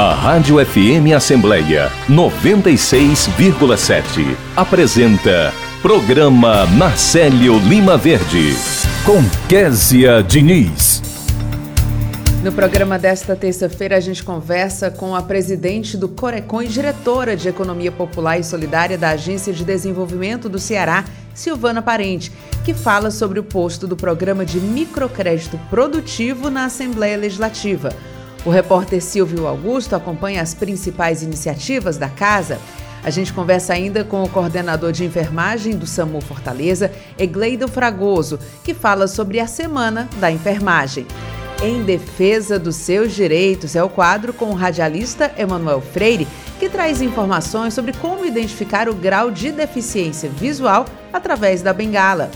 A Rádio FM Assembleia 96,7 apresenta Programa Marcelo Lima Verde com Késia Diniz. No programa desta terça-feira, a gente conversa com a presidente do Corecon e diretora de Economia Popular e Solidária da Agência de Desenvolvimento do Ceará, Silvana Parente, que fala sobre o posto do programa de microcrédito produtivo na Assembleia Legislativa. O repórter Silvio Augusto acompanha as principais iniciativas da casa. A gente conversa ainda com o coordenador de enfermagem do SAMU Fortaleza, Egleido Fragoso, que fala sobre a Semana da Enfermagem. Em Defesa dos Seus Direitos é o quadro com o radialista Emanuel Freire, que traz informações sobre como identificar o grau de deficiência visual através da bengala.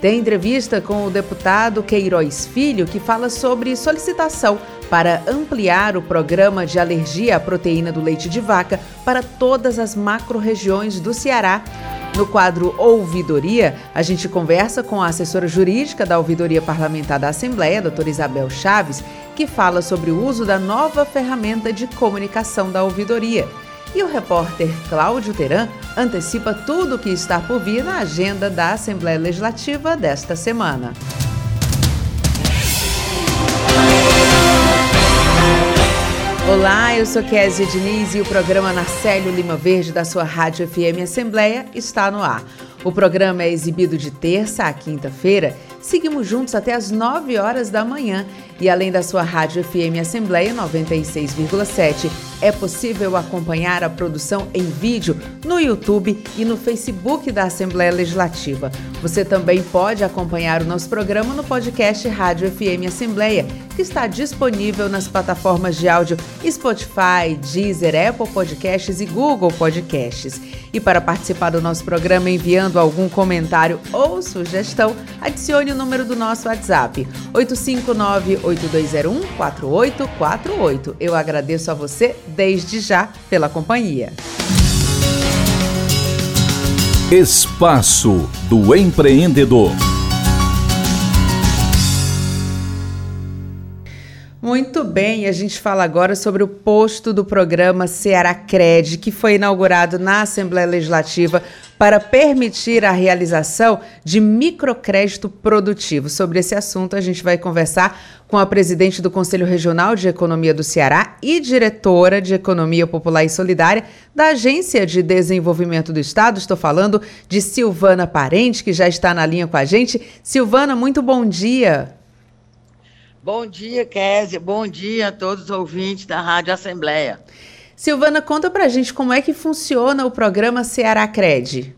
Tem entrevista com o deputado Queiroz Filho, que fala sobre solicitação para ampliar o programa de alergia à proteína do leite de vaca para todas as macro-regiões do Ceará. No quadro Ouvidoria, a gente conversa com a assessora jurídica da Ouvidoria Parlamentar da Assembleia, doutora Isabel Chaves, que fala sobre o uso da nova ferramenta de comunicação da ouvidoria. E o repórter Cláudio Teran antecipa tudo o que está por vir na agenda da Assembleia Legislativa desta semana. Olá, eu sou Kézia Diniz e o programa Narcélio Lima Verde da sua Rádio FM Assembleia está no ar. O programa é exibido de terça a quinta-feira. Seguimos juntos até as 9 horas da manhã e além da sua Rádio FM Assembleia 96,7, é possível acompanhar a produção em vídeo no YouTube e no Facebook da Assembleia Legislativa. Você também pode acompanhar o nosso programa no podcast Rádio FM Assembleia, que está disponível nas plataformas de áudio Spotify, Deezer, Apple Podcasts e Google Podcasts. E para participar do nosso programa enviando algum comentário ou sugestão, adicione o número do nosso WhatsApp 859 8201-4848. Eu agradeço a você desde já pela companhia. Espaço do Empreendedor. Muito bem, a gente fala agora sobre o posto do programa Ceará Cred, que foi inaugurado na Assembleia Legislativa para permitir a realização de microcrédito produtivo. Sobre esse assunto, a gente vai conversar com a presidente do Conselho Regional de Economia do Ceará e diretora de Economia Popular e Solidária da Agência de Desenvolvimento do Estado. Estou falando de Silvana Parente, que já está na linha com a gente. Silvana, muito bom dia. Bom dia, Kézia. Bom dia a todos os ouvintes da Rádio Assembleia. Silvana, conta pra gente como é que funciona o programa Ceará Cred.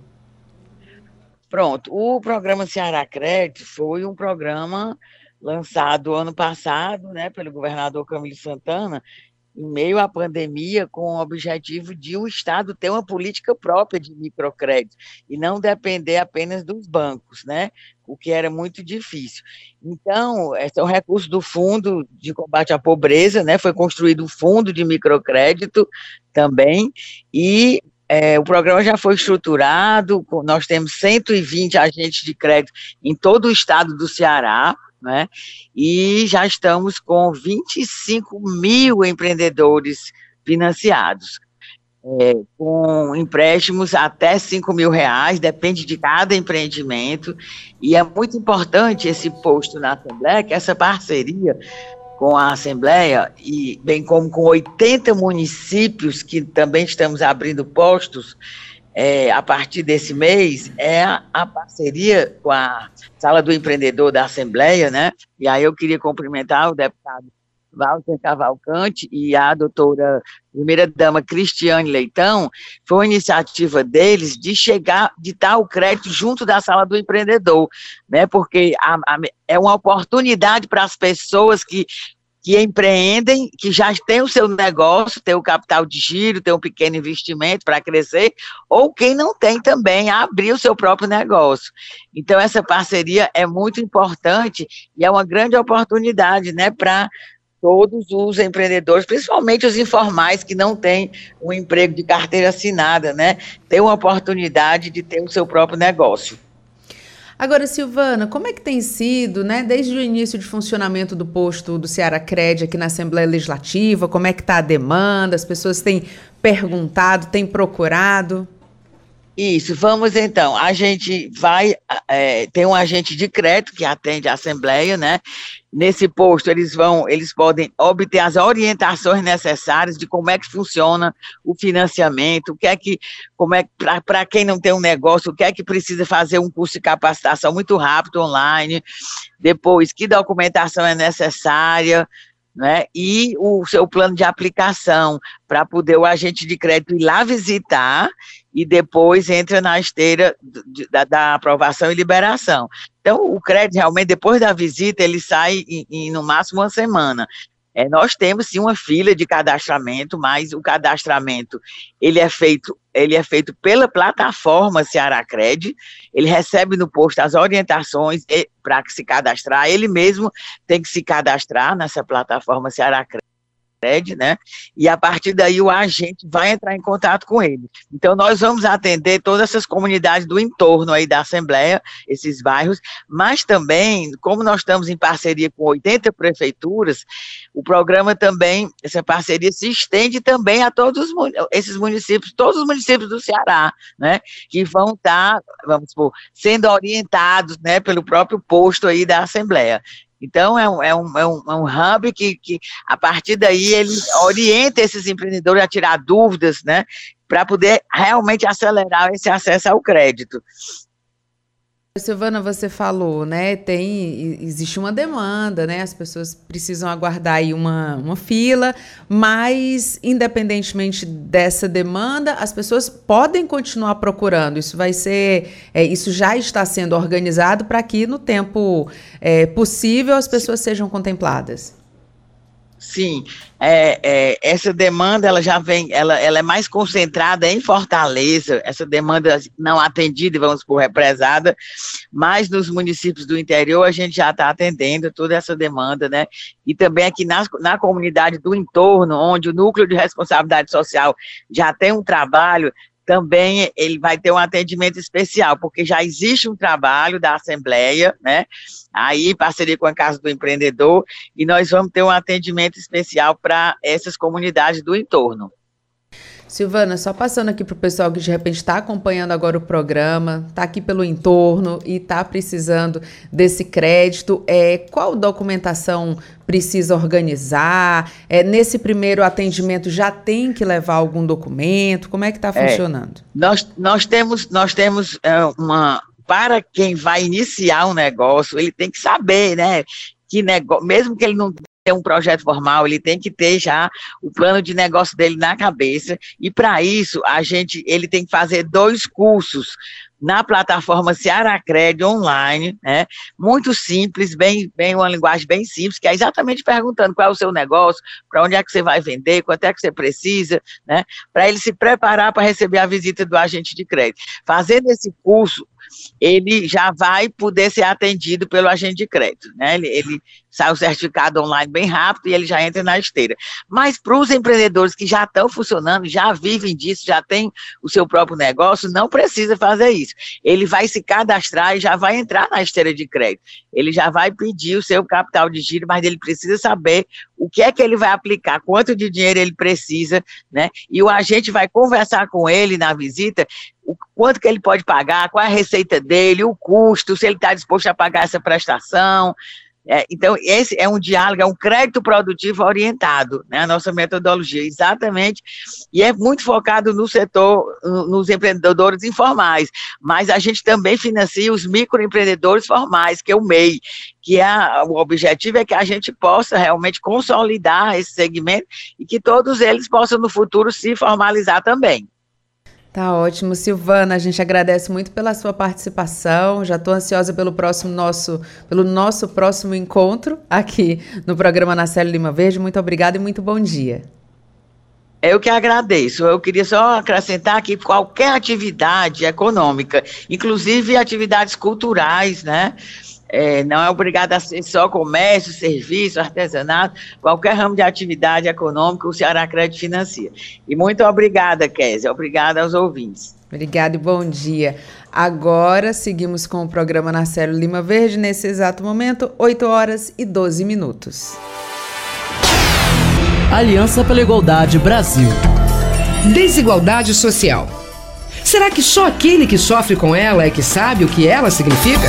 Pronto, o programa Ceará Cred foi um programa lançado ano passado, né, pelo governador Camilo Santana, em meio à pandemia, com o objetivo de o Estado ter uma política própria de microcrédito e não depender apenas dos bancos, né? O que era muito difícil. Então, esse é um recurso do Fundo de Combate à Pobreza, né? foi construído um fundo de microcrédito também, e é, o programa já foi estruturado, nós temos 120 agentes de crédito em todo o estado do Ceará, né? E já estamos com 25 mil empreendedores financiados. É, com empréstimos até 5 mil reais, depende de cada empreendimento, e é muito importante esse posto na Assembleia, que essa parceria com a Assembleia, e bem como com 80 municípios que também estamos abrindo postos, é, a partir desse mês é a, a, parceria com a Sala do Empreendedor da Assembleia, né? E aí eu queria cumprimentar o deputado Walter Cavalcante e a doutora primeira-dama Cristiane Leitão, foi uma iniciativa deles de chegar, de dar o crédito junto da Sala do Empreendedor, né? Porque a, a, é uma oportunidade para as pessoas que que empreendem, que já têm o seu negócio, tem o capital de giro, tem um pequeno investimento para crescer, ou quem não tem também, abrir o seu próprio negócio. Então, essa parceria é muito importante e é uma grande oportunidade né, para todos os empreendedores, principalmente os informais que não têm um emprego de carteira assinada, né, ter uma oportunidade de ter o seu próprio negócio. Agora, Silvana, como é que tem sido, né, desde o início de funcionamento do posto do Ceará Cred aqui na Assembleia Legislativa? Como é que está a demanda? As pessoas têm perguntado, têm procurado? Isso, vamos então. A gente vai, é, tem um agente de crédito que atende a Assembleia, né? Nesse posto, eles vão, eles podem obter as orientações necessárias de como é que funciona o financiamento, o que é que, como é para quem não tem um negócio, o que é que precisa fazer um curso de capacitação muito rápido online, depois, que documentação é necessária, né? E o seu plano de aplicação para poder o agente de crédito ir lá visitar e depois entra na esteira da, da, aprovação e liberação. Então, o crédito realmente, depois da visita, ele sai em, em no máximo uma semana. É, nós temos sim uma fila de cadastramento, mas o cadastramento ele é feito ele é feito pela plataforma Ceará Cred, ele recebe no posto as orientações para se cadastrar, ele mesmo tem que se cadastrar nessa plataforma Ceará Cred né? E a partir daí o agente vai entrar em contato com ele. Então nós vamos atender todas essas comunidades do entorno aí da Assembleia, esses bairros, mas também, como nós estamos em parceria com 80 prefeituras, o programa também, essa parceria se estende também a todos esses municípios, todos os municípios do Ceará, né? Que vão estar, tá, vamos supor, sendo orientados, né, pelo próprio posto aí da Assembleia. Então, é um, é um, é um, é um hub que, que, a partir daí, ele orienta esses empreendedores a tirar dúvidas, né, para poder realmente acelerar esse acesso ao crédito. Silvana, você falou, né? Tem, existe uma demanda, né? As pessoas precisam aguardar aí uma, uma fila, mas independentemente dessa demanda, as pessoas podem continuar procurando. Isso vai ser, é, isso já está sendo organizado para que no tempo é, possível as pessoas sejam contempladas. Sim, é, é, essa demanda ela já vem, ela, ela é mais concentrada em Fortaleza, essa demanda não atendida, vamos por represada, mas nos municípios do interior a gente já está atendendo toda essa demanda, né? E também aqui na, na comunidade do entorno, onde o núcleo de responsabilidade social já tem um trabalho, também ele vai ter um atendimento especial, porque já existe um trabalho da Assembleia, né? Aí, parceria com a Casa do Empreendedor, e nós vamos ter um atendimento especial para essas comunidades do entorno. Silvana, só passando aqui para o pessoal que de repente está acompanhando agora o programa, está aqui pelo entorno e está precisando desse crédito, é, qual documentação precisa organizar? É, nesse primeiro atendimento já tem que levar algum documento? Como é que está é, funcionando? Nós, nós temos, nós temos é, uma. Para quem vai iniciar um negócio, ele tem que saber, né? Que negócio, mesmo que ele não ter um projeto formal, ele tem que ter já o plano de negócio dele na cabeça, e para isso a gente ele tem que fazer dois cursos na plataforma Ceará Cred online, né? Muito simples, bem, bem uma linguagem bem simples, que é exatamente perguntando qual é o seu negócio, para onde é que você vai vender, quanto é que você precisa, né? Para ele se preparar para receber a visita do agente de crédito. Fazendo esse curso, ele já vai poder ser atendido pelo agente de crédito, né? Ele, ele sai o certificado online bem rápido e ele já entra na esteira. Mas para os empreendedores que já estão funcionando, já vivem disso, já têm o seu próprio negócio, não precisa fazer isso. Ele vai se cadastrar e já vai entrar na esteira de crédito. Ele já vai pedir o seu capital de giro, mas ele precisa saber o que é que ele vai aplicar, quanto de dinheiro ele precisa, né? E o agente vai conversar com ele na visita o quanto que ele pode pagar, qual é a receita dele, o custo, se ele está disposto a pagar essa prestação. É, então, esse é um diálogo, é um crédito produtivo orientado, né, a nossa metodologia, exatamente, e é muito focado no setor, nos empreendedores informais, mas a gente também financia os microempreendedores formais, que é o MEI, que é, o objetivo é que a gente possa realmente consolidar esse segmento e que todos eles possam no futuro se formalizar também. Tá ótimo, Silvana. A gente agradece muito pela sua participação. Já estou ansiosa pelo próximo nosso, pelo nosso próximo encontro aqui no programa Na Célia Lima Verde. Muito obrigada e muito bom dia. Eu que agradeço. Eu queria só acrescentar que qualquer atividade econômica, inclusive atividades culturais, né? É, não é obrigado a ser só comércio, serviço, artesanato, qualquer ramo de atividade econômica, o Ceará Crédito financia. E muito obrigada, Kézia. Obrigada aos ouvintes. Obrigada e bom dia. Agora seguimos com o programa Narcélio Lima Verde, nesse exato momento, 8 horas e 12 minutos. Aliança pela Igualdade Brasil. Desigualdade social. Será que só aquele que sofre com ela é que sabe o que ela significa?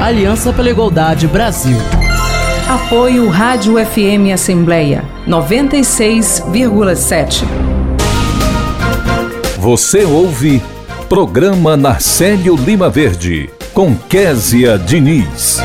Aliança pela Igualdade Brasil. Apoio Rádio FM Assembleia 96,7. Você ouve Programa Narcélio Lima Verde, com Késia Diniz.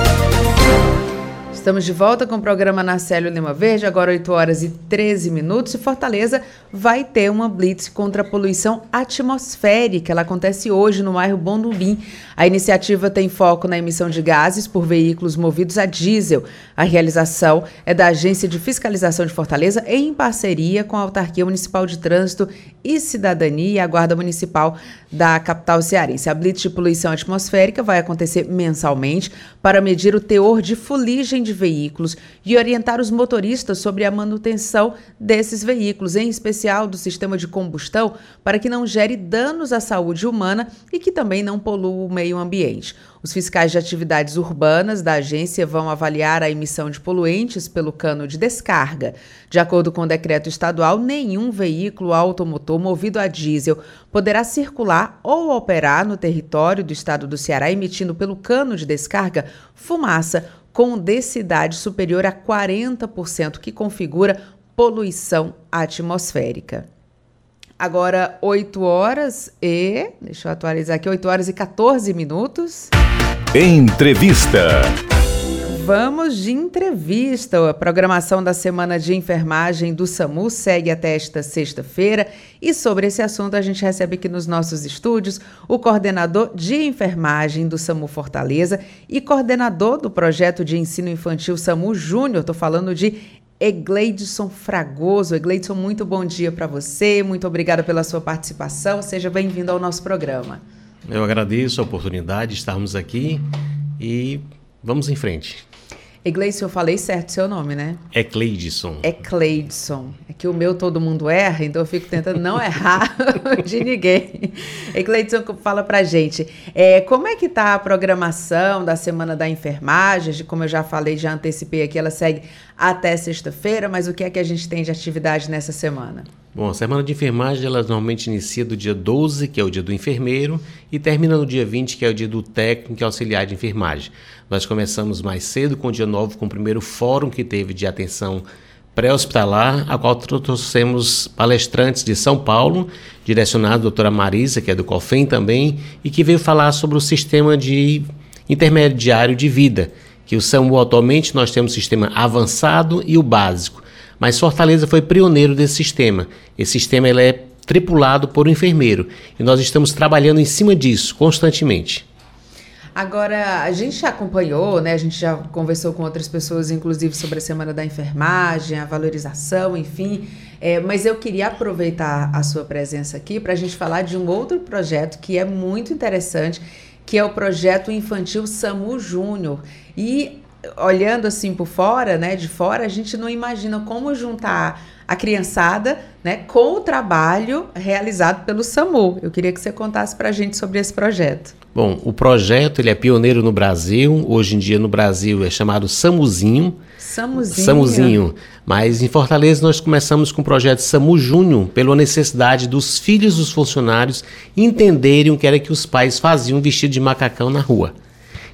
Estamos de volta com o programa Narcélio Lima Verde, agora 8 horas e 13 minutos. E Fortaleza vai ter uma blitz contra a poluição atmosférica. Ela acontece hoje no bairro Bondubim. A iniciativa tem foco na emissão de gases por veículos movidos a diesel. A realização é da Agência de Fiscalização de Fortaleza em parceria com a Autarquia Municipal de Trânsito e Cidadania e a Guarda Municipal da capital cearense. A blitz de poluição atmosférica vai acontecer mensalmente para medir o teor de fuligem de veículos e orientar os motoristas sobre a manutenção desses veículos, em especial do sistema de combustão, para que não gere danos à saúde humana e que também não polua o meio ambiente. Os fiscais de atividades urbanas da agência vão avaliar a emissão de poluentes pelo cano de descarga. De acordo com o decreto estadual, nenhum veículo automotor movido a diesel poderá circular ou operar no território do estado do Ceará emitindo pelo cano de descarga fumaça com densidade superior a 40%, que configura poluição atmosférica. Agora, 8 horas e. Deixa eu atualizar aqui, 8 horas e 14 minutos. Entrevista. Vamos de entrevista. A programação da Semana de Enfermagem do SAMU segue até esta sexta-feira. E sobre esse assunto, a gente recebe aqui nos nossos estúdios o coordenador de enfermagem do SAMU Fortaleza e coordenador do projeto de ensino infantil SAMU Júnior. Estou falando de Egleidson Fragoso. Egleidson, muito bom dia para você. Muito obrigada pela sua participação. Seja bem-vindo ao nosso programa. Eu agradeço a oportunidade de estarmos aqui e vamos em frente. Egleison, eu falei certo seu nome, né? É Cleidson. É Cleidson. É que o meu todo mundo erra, então eu fico tentando não errar de ninguém. Cleidson, fala pra gente, é, como é que tá a programação da Semana da Enfermagem? Como eu já falei, já antecipei aqui, ela segue até sexta-feira, mas o que é que a gente tem de atividade nessa semana? Bom, a semana de enfermagem ela normalmente inicia do dia 12, que é o dia do enfermeiro, e termina no dia 20, que é o dia do técnico e auxiliar de enfermagem. Nós começamos mais cedo com o dia 9, com o primeiro fórum que teve de atenção pré-hospitalar, a qual trouxemos palestrantes de São Paulo, direcionado a doutora Marisa, que é do COFEM também, e que veio falar sobre o sistema de intermediário de vida, que o SAMU atualmente nós temos o sistema avançado e o básico. Mas Fortaleza foi pioneiro desse sistema. Esse sistema ele é tripulado por um enfermeiro e nós estamos trabalhando em cima disso constantemente. Agora, a gente já acompanhou, né? A gente já conversou com outras pessoas, inclusive, sobre a Semana da Enfermagem, a valorização, enfim. É, mas eu queria aproveitar a sua presença aqui para a gente falar de um outro projeto que é muito interessante, que é o projeto infantil SAMU Júnior. E olhando assim por fora, né, de fora, a gente não imagina como juntar a criançada, né, com o trabalho realizado pelo SAMU. Eu queria que você contasse para a gente sobre esse projeto. Bom, o projeto ele é pioneiro no Brasil. Hoje em dia no Brasil é chamado SAMUzinho. SAMUzinho. SAMUzinho. Mas em Fortaleza nós começamos com o projeto SAMU Júnior pela necessidade dos filhos dos funcionários entenderem o que era que os pais faziam vestido de macacão na rua.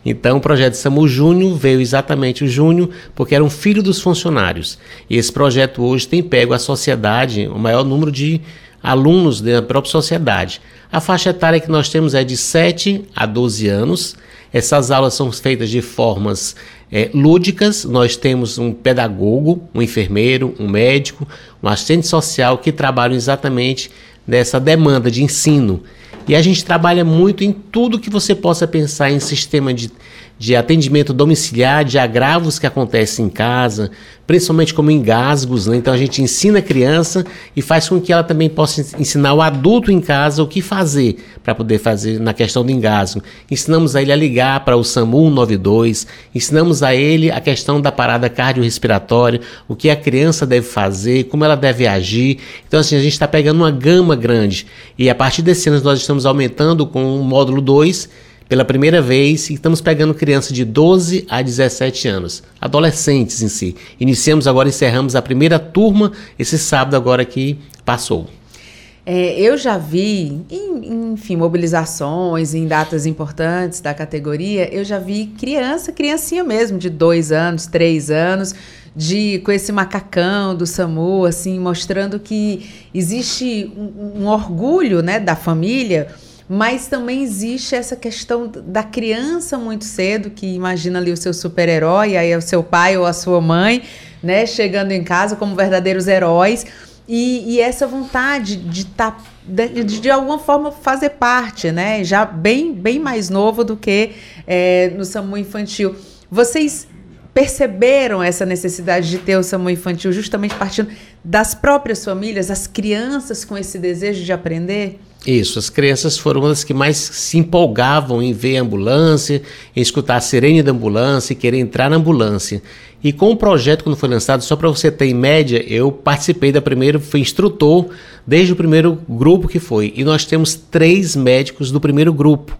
Então, o projeto SAMU Júnior veio exatamente o Júnior porque era um filho dos funcionários. E esse projeto hoje tem pego a sociedade, o maior número de alunos da própria sociedade. A faixa etária que nós temos é de 7 a 12 anos. Essas aulas são feitas de formas é, lúdicas. Nós temos um pedagogo, um enfermeiro, um médico, um assistente social que trabalham exatamente nessa demanda de ensino. E a gente trabalha muito em tudo que você possa pensar em sistema de de atendimento domiciliar, de agravos que acontecem em casa, principalmente como engasgos. Né? Então a gente ensina a criança e faz com que ela também possa ensinar o adulto em casa o que fazer para poder fazer na questão do engasgo. Ensinamos a ele a ligar para o SAMU 192, ensinamos a ele a questão da parada cardiorrespiratória, o que a criança deve fazer, como ela deve agir. Então assim, a gente está pegando uma gama grande e a partir desse ano nós estamos aumentando com o módulo 2 pela primeira vez e estamos pegando crianças de 12 a 17 anos, adolescentes em si. Iniciamos agora, encerramos a primeira turma esse sábado agora que passou. É, eu já vi, em, enfim, mobilizações, em datas importantes da categoria, eu já vi criança, criancinha mesmo, de dois anos, três anos, de com esse macacão do SAMU, assim, mostrando que existe um, um orgulho, né, da família mas também existe essa questão da criança muito cedo, que imagina ali o seu super-herói, aí é o seu pai ou a sua mãe, né, chegando em casa como verdadeiros heróis. E, e essa vontade de estar, tá, de, de, alguma forma, fazer parte, né? Já bem, bem mais novo do que é, no SAMU infantil. Vocês perceberam essa necessidade de ter o SAMU infantil justamente partindo das próprias famílias, as crianças com esse desejo de aprender? Isso, as crianças foram as que mais se empolgavam em ver a ambulância, em escutar a sirene da ambulância querer entrar na ambulância. E com o projeto, quando foi lançado, só para você ter em média, eu participei da primeira, fui instrutor desde o primeiro grupo que foi. E nós temos três médicos do primeiro grupo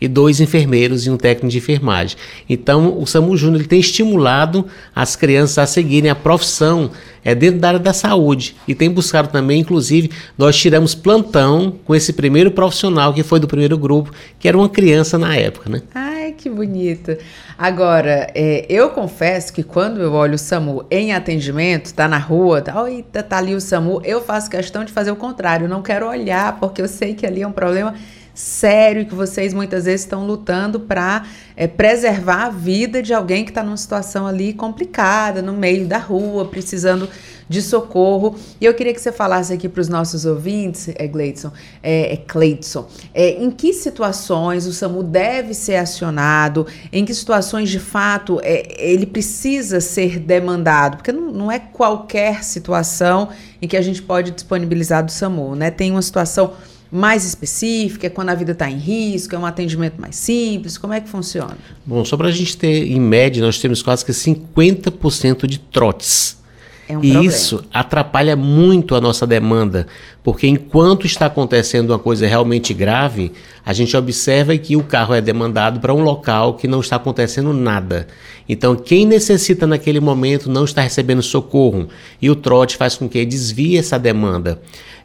e dois enfermeiros e um técnico de enfermagem. Então, o SAMU Júnior tem estimulado as crianças a seguirem a profissão é, dentro da área da saúde e tem buscado também, inclusive, nós tiramos plantão com esse primeiro profissional que foi do primeiro grupo, que era uma criança na época, né? Ai, que bonito. Agora, é, eu confesso que quando eu olho o SAMU em atendimento, tá na rua, tá, tá ali o SAMU, eu faço questão de fazer o contrário, não quero olhar, porque eu sei que ali é um problema sério que vocês muitas vezes estão lutando para é, preservar a vida de alguém que está numa situação ali complicada, no meio da rua, precisando de socorro. E eu queria que você falasse aqui para os nossos ouvintes, é Gleidson, é, é Cleidson, é, em que situações o SAMU deve ser acionado, em que situações de fato é, ele precisa ser demandado, porque não, não é qualquer situação em que a gente pode disponibilizar do SAMU, né? Tem uma situação mais específica, é quando a vida está em risco, é um atendimento mais simples? Como é que funciona? Bom, só para a gente ter, em média, nós temos quase que 50% de trotes. É um e problema. isso atrapalha muito a nossa demanda, porque enquanto está acontecendo uma coisa realmente grave, a gente observa que o carro é demandado para um local que não está acontecendo nada. Então, quem necessita naquele momento não está recebendo socorro, e o trote faz com que desvie essa demanda.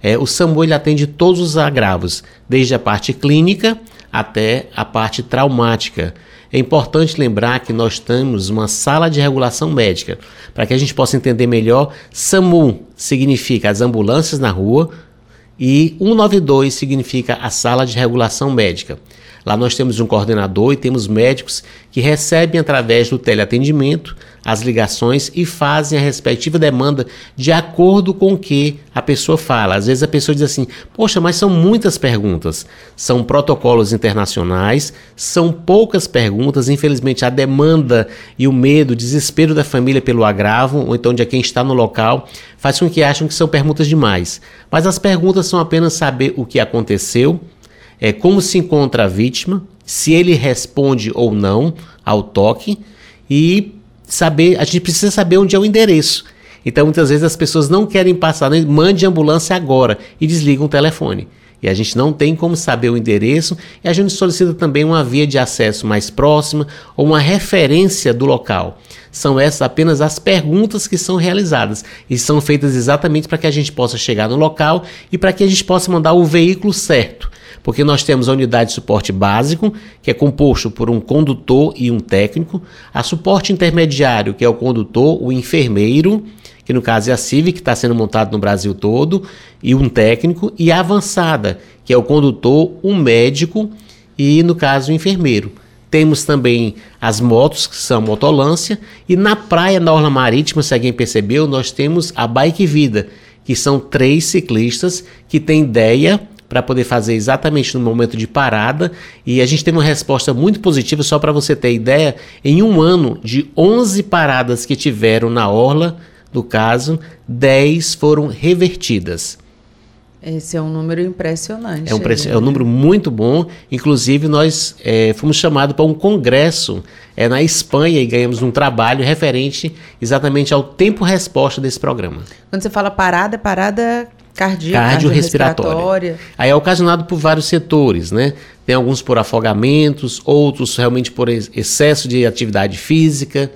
É, o SAMU ele atende todos os agravos, desde a parte clínica até a parte traumática. É importante lembrar que nós temos uma sala de regulação médica. Para que a gente possa entender melhor, SAMU significa as ambulâncias na rua e 192 significa a sala de regulação médica. Lá nós temos um coordenador e temos médicos que recebem através do teleatendimento as ligações e fazem a respectiva demanda de acordo com o que a pessoa fala. Às vezes a pessoa diz assim: Poxa, mas são muitas perguntas. São protocolos internacionais, são poucas perguntas. Infelizmente, a demanda e o medo, o desespero da família pelo agravo, ou então de quem está no local, faz com que acham que são perguntas demais. Mas as perguntas são apenas saber o que aconteceu é, como se encontra a vítima, se ele responde ou não ao toque e saber, a gente precisa saber onde é o endereço. Então muitas vezes as pessoas não querem passar, né? mande ambulância agora e desligam o telefone. E a gente não tem como saber o endereço e a gente solicita também uma via de acesso mais próxima ou uma referência do local. São essas apenas as perguntas que são realizadas e são feitas exatamente para que a gente possa chegar no local e para que a gente possa mandar o veículo certo porque nós temos a unidade de suporte básico, que é composto por um condutor e um técnico, a suporte intermediário, que é o condutor, o enfermeiro, que no caso é a CIV, que está sendo montado no Brasil todo, e um técnico, e a avançada, que é o condutor, um médico e, no caso, o enfermeiro. Temos também as motos, que são motolância, e na praia, na Orla Marítima, se alguém percebeu, nós temos a Bike Vida, que são três ciclistas que têm ideia para poder fazer exatamente no momento de parada. E a gente tem uma resposta muito positiva, só para você ter ideia, em um ano de 11 paradas que tiveram na orla, do caso, 10 foram revertidas. Esse é um número impressionante. É um, é um número muito bom. Inclusive, nós é, fomos chamados para um congresso é, na Espanha e ganhamos um trabalho referente exatamente ao tempo-resposta desse programa. Quando você fala parada, é parada cardíaca, cardiorrespiratória. Aí é ocasionado por vários setores, né? Tem alguns por afogamentos, outros realmente por excesso de atividade física.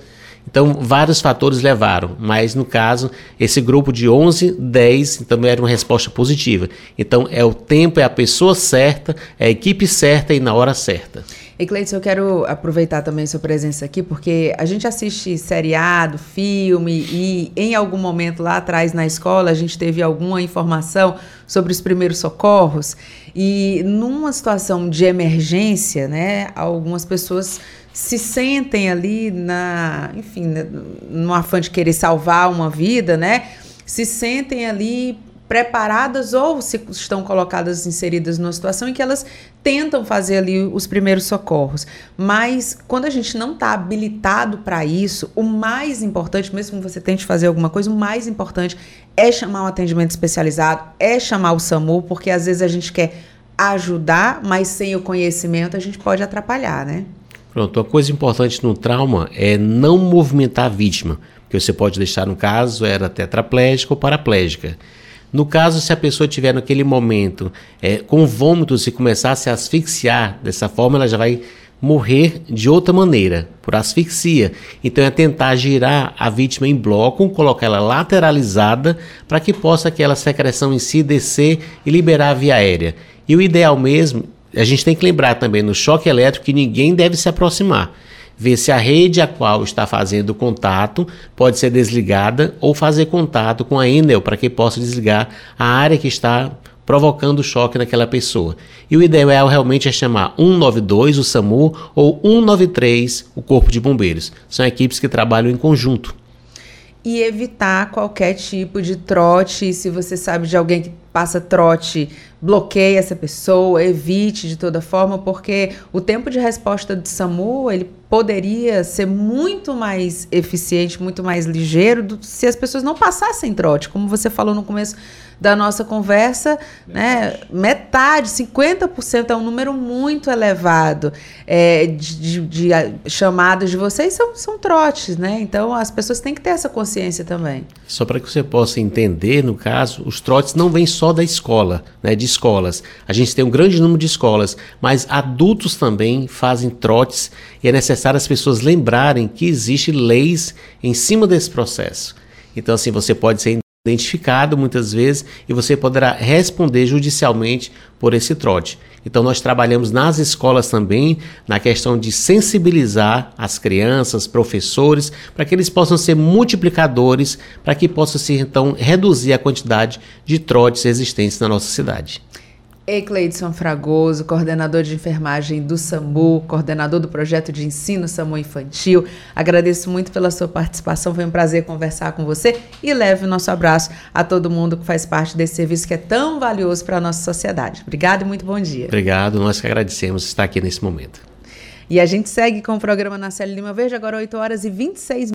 Então, vários fatores levaram, mas no caso, esse grupo de 11, 10 também era uma resposta positiva. Então, é o tempo, é a pessoa certa, é a equipe certa e na hora certa. E Cleiton, eu quero aproveitar também sua presença aqui, porque a gente assiste seriado, filme, e em algum momento lá atrás na escola a gente teve alguma informação sobre os primeiros socorros. E numa situação de emergência, né, algumas pessoas se sentem ali na, enfim, no afã de querer salvar uma vida, né? Se sentem ali preparadas ou se estão colocadas inseridas numa situação em que elas tentam fazer ali os primeiros socorros. Mas quando a gente não está habilitado para isso, o mais importante, mesmo que você tente fazer alguma coisa, o mais importante é chamar um atendimento especializado, é chamar o SAMU, porque às vezes a gente quer ajudar, mas sem o conhecimento a gente pode atrapalhar, né? Pronto, uma coisa importante no trauma é não movimentar a vítima, porque você pode deixar, no caso, era tetraplégica ou paraplégica. No caso, se a pessoa tiver naquele momento é, com vômitos e começar a se asfixiar dessa forma, ela já vai morrer de outra maneira, por asfixia. Então é tentar girar a vítima em bloco, colocar ela lateralizada para que possa aquela secreção em si descer e liberar a via aérea. E o ideal mesmo a gente tem que lembrar também no choque elétrico que ninguém deve se aproximar. Ver se a rede a qual está fazendo contato pode ser desligada ou fazer contato com a Enel para que possa desligar a área que está provocando choque naquela pessoa. E o ideal realmente é chamar 192, o SAMU, ou 193, o Corpo de Bombeiros. São equipes que trabalham em conjunto e evitar qualquer tipo de trote. Se você sabe de alguém que passa trote, bloqueie essa pessoa, evite de toda forma, porque o tempo de resposta do SAMU ele poderia ser muito mais eficiente, muito mais ligeiro do, se as pessoas não passassem trote, como você falou no começo da nossa conversa, né? Metade, 50% é um número muito elevado é, de, de, de, chamadas de vocês são, são trotes, né? Então as pessoas têm que ter essa consciência também. Só para que você possa entender, no caso, os trotes não vêm só da escola, né? De escolas. A gente tem um grande número de escolas, mas adultos também fazem trotes e é necessário as pessoas lembrarem que existe leis em cima desse processo. Então, assim, você pode ser identificado muitas vezes e você poderá responder judicialmente por esse trote. Então nós trabalhamos nas escolas também na questão de sensibilizar as crianças, professores, para que eles possam ser multiplicadores, para que possa se então reduzir a quantidade de trotes existentes na nossa cidade. Ecleidson Fragoso, coordenador de enfermagem do SAMU, coordenador do projeto de ensino SAMU Infantil. Agradeço muito pela sua participação, foi um prazer conversar com você e leve o nosso abraço a todo mundo que faz parte desse serviço que é tão valioso para a nossa sociedade. Obrigado e muito bom dia. Obrigado, nós que agradecemos estar aqui nesse momento. E a gente segue com o programa na Célia Lima Verde, agora 8 horas e 26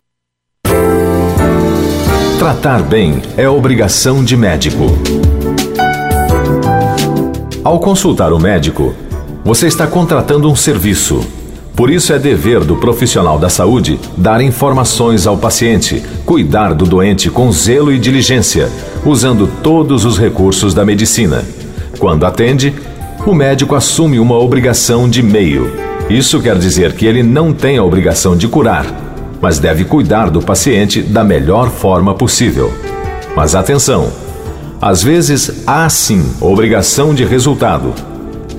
Tratar bem é obrigação de médico. Ao consultar o médico, você está contratando um serviço. Por isso é dever do profissional da saúde dar informações ao paciente, cuidar do doente com zelo e diligência, usando todos os recursos da medicina. Quando atende, o médico assume uma obrigação de meio. Isso quer dizer que ele não tem a obrigação de curar, mas deve cuidar do paciente da melhor forma possível. Mas atenção! Às vezes há sim obrigação de resultado.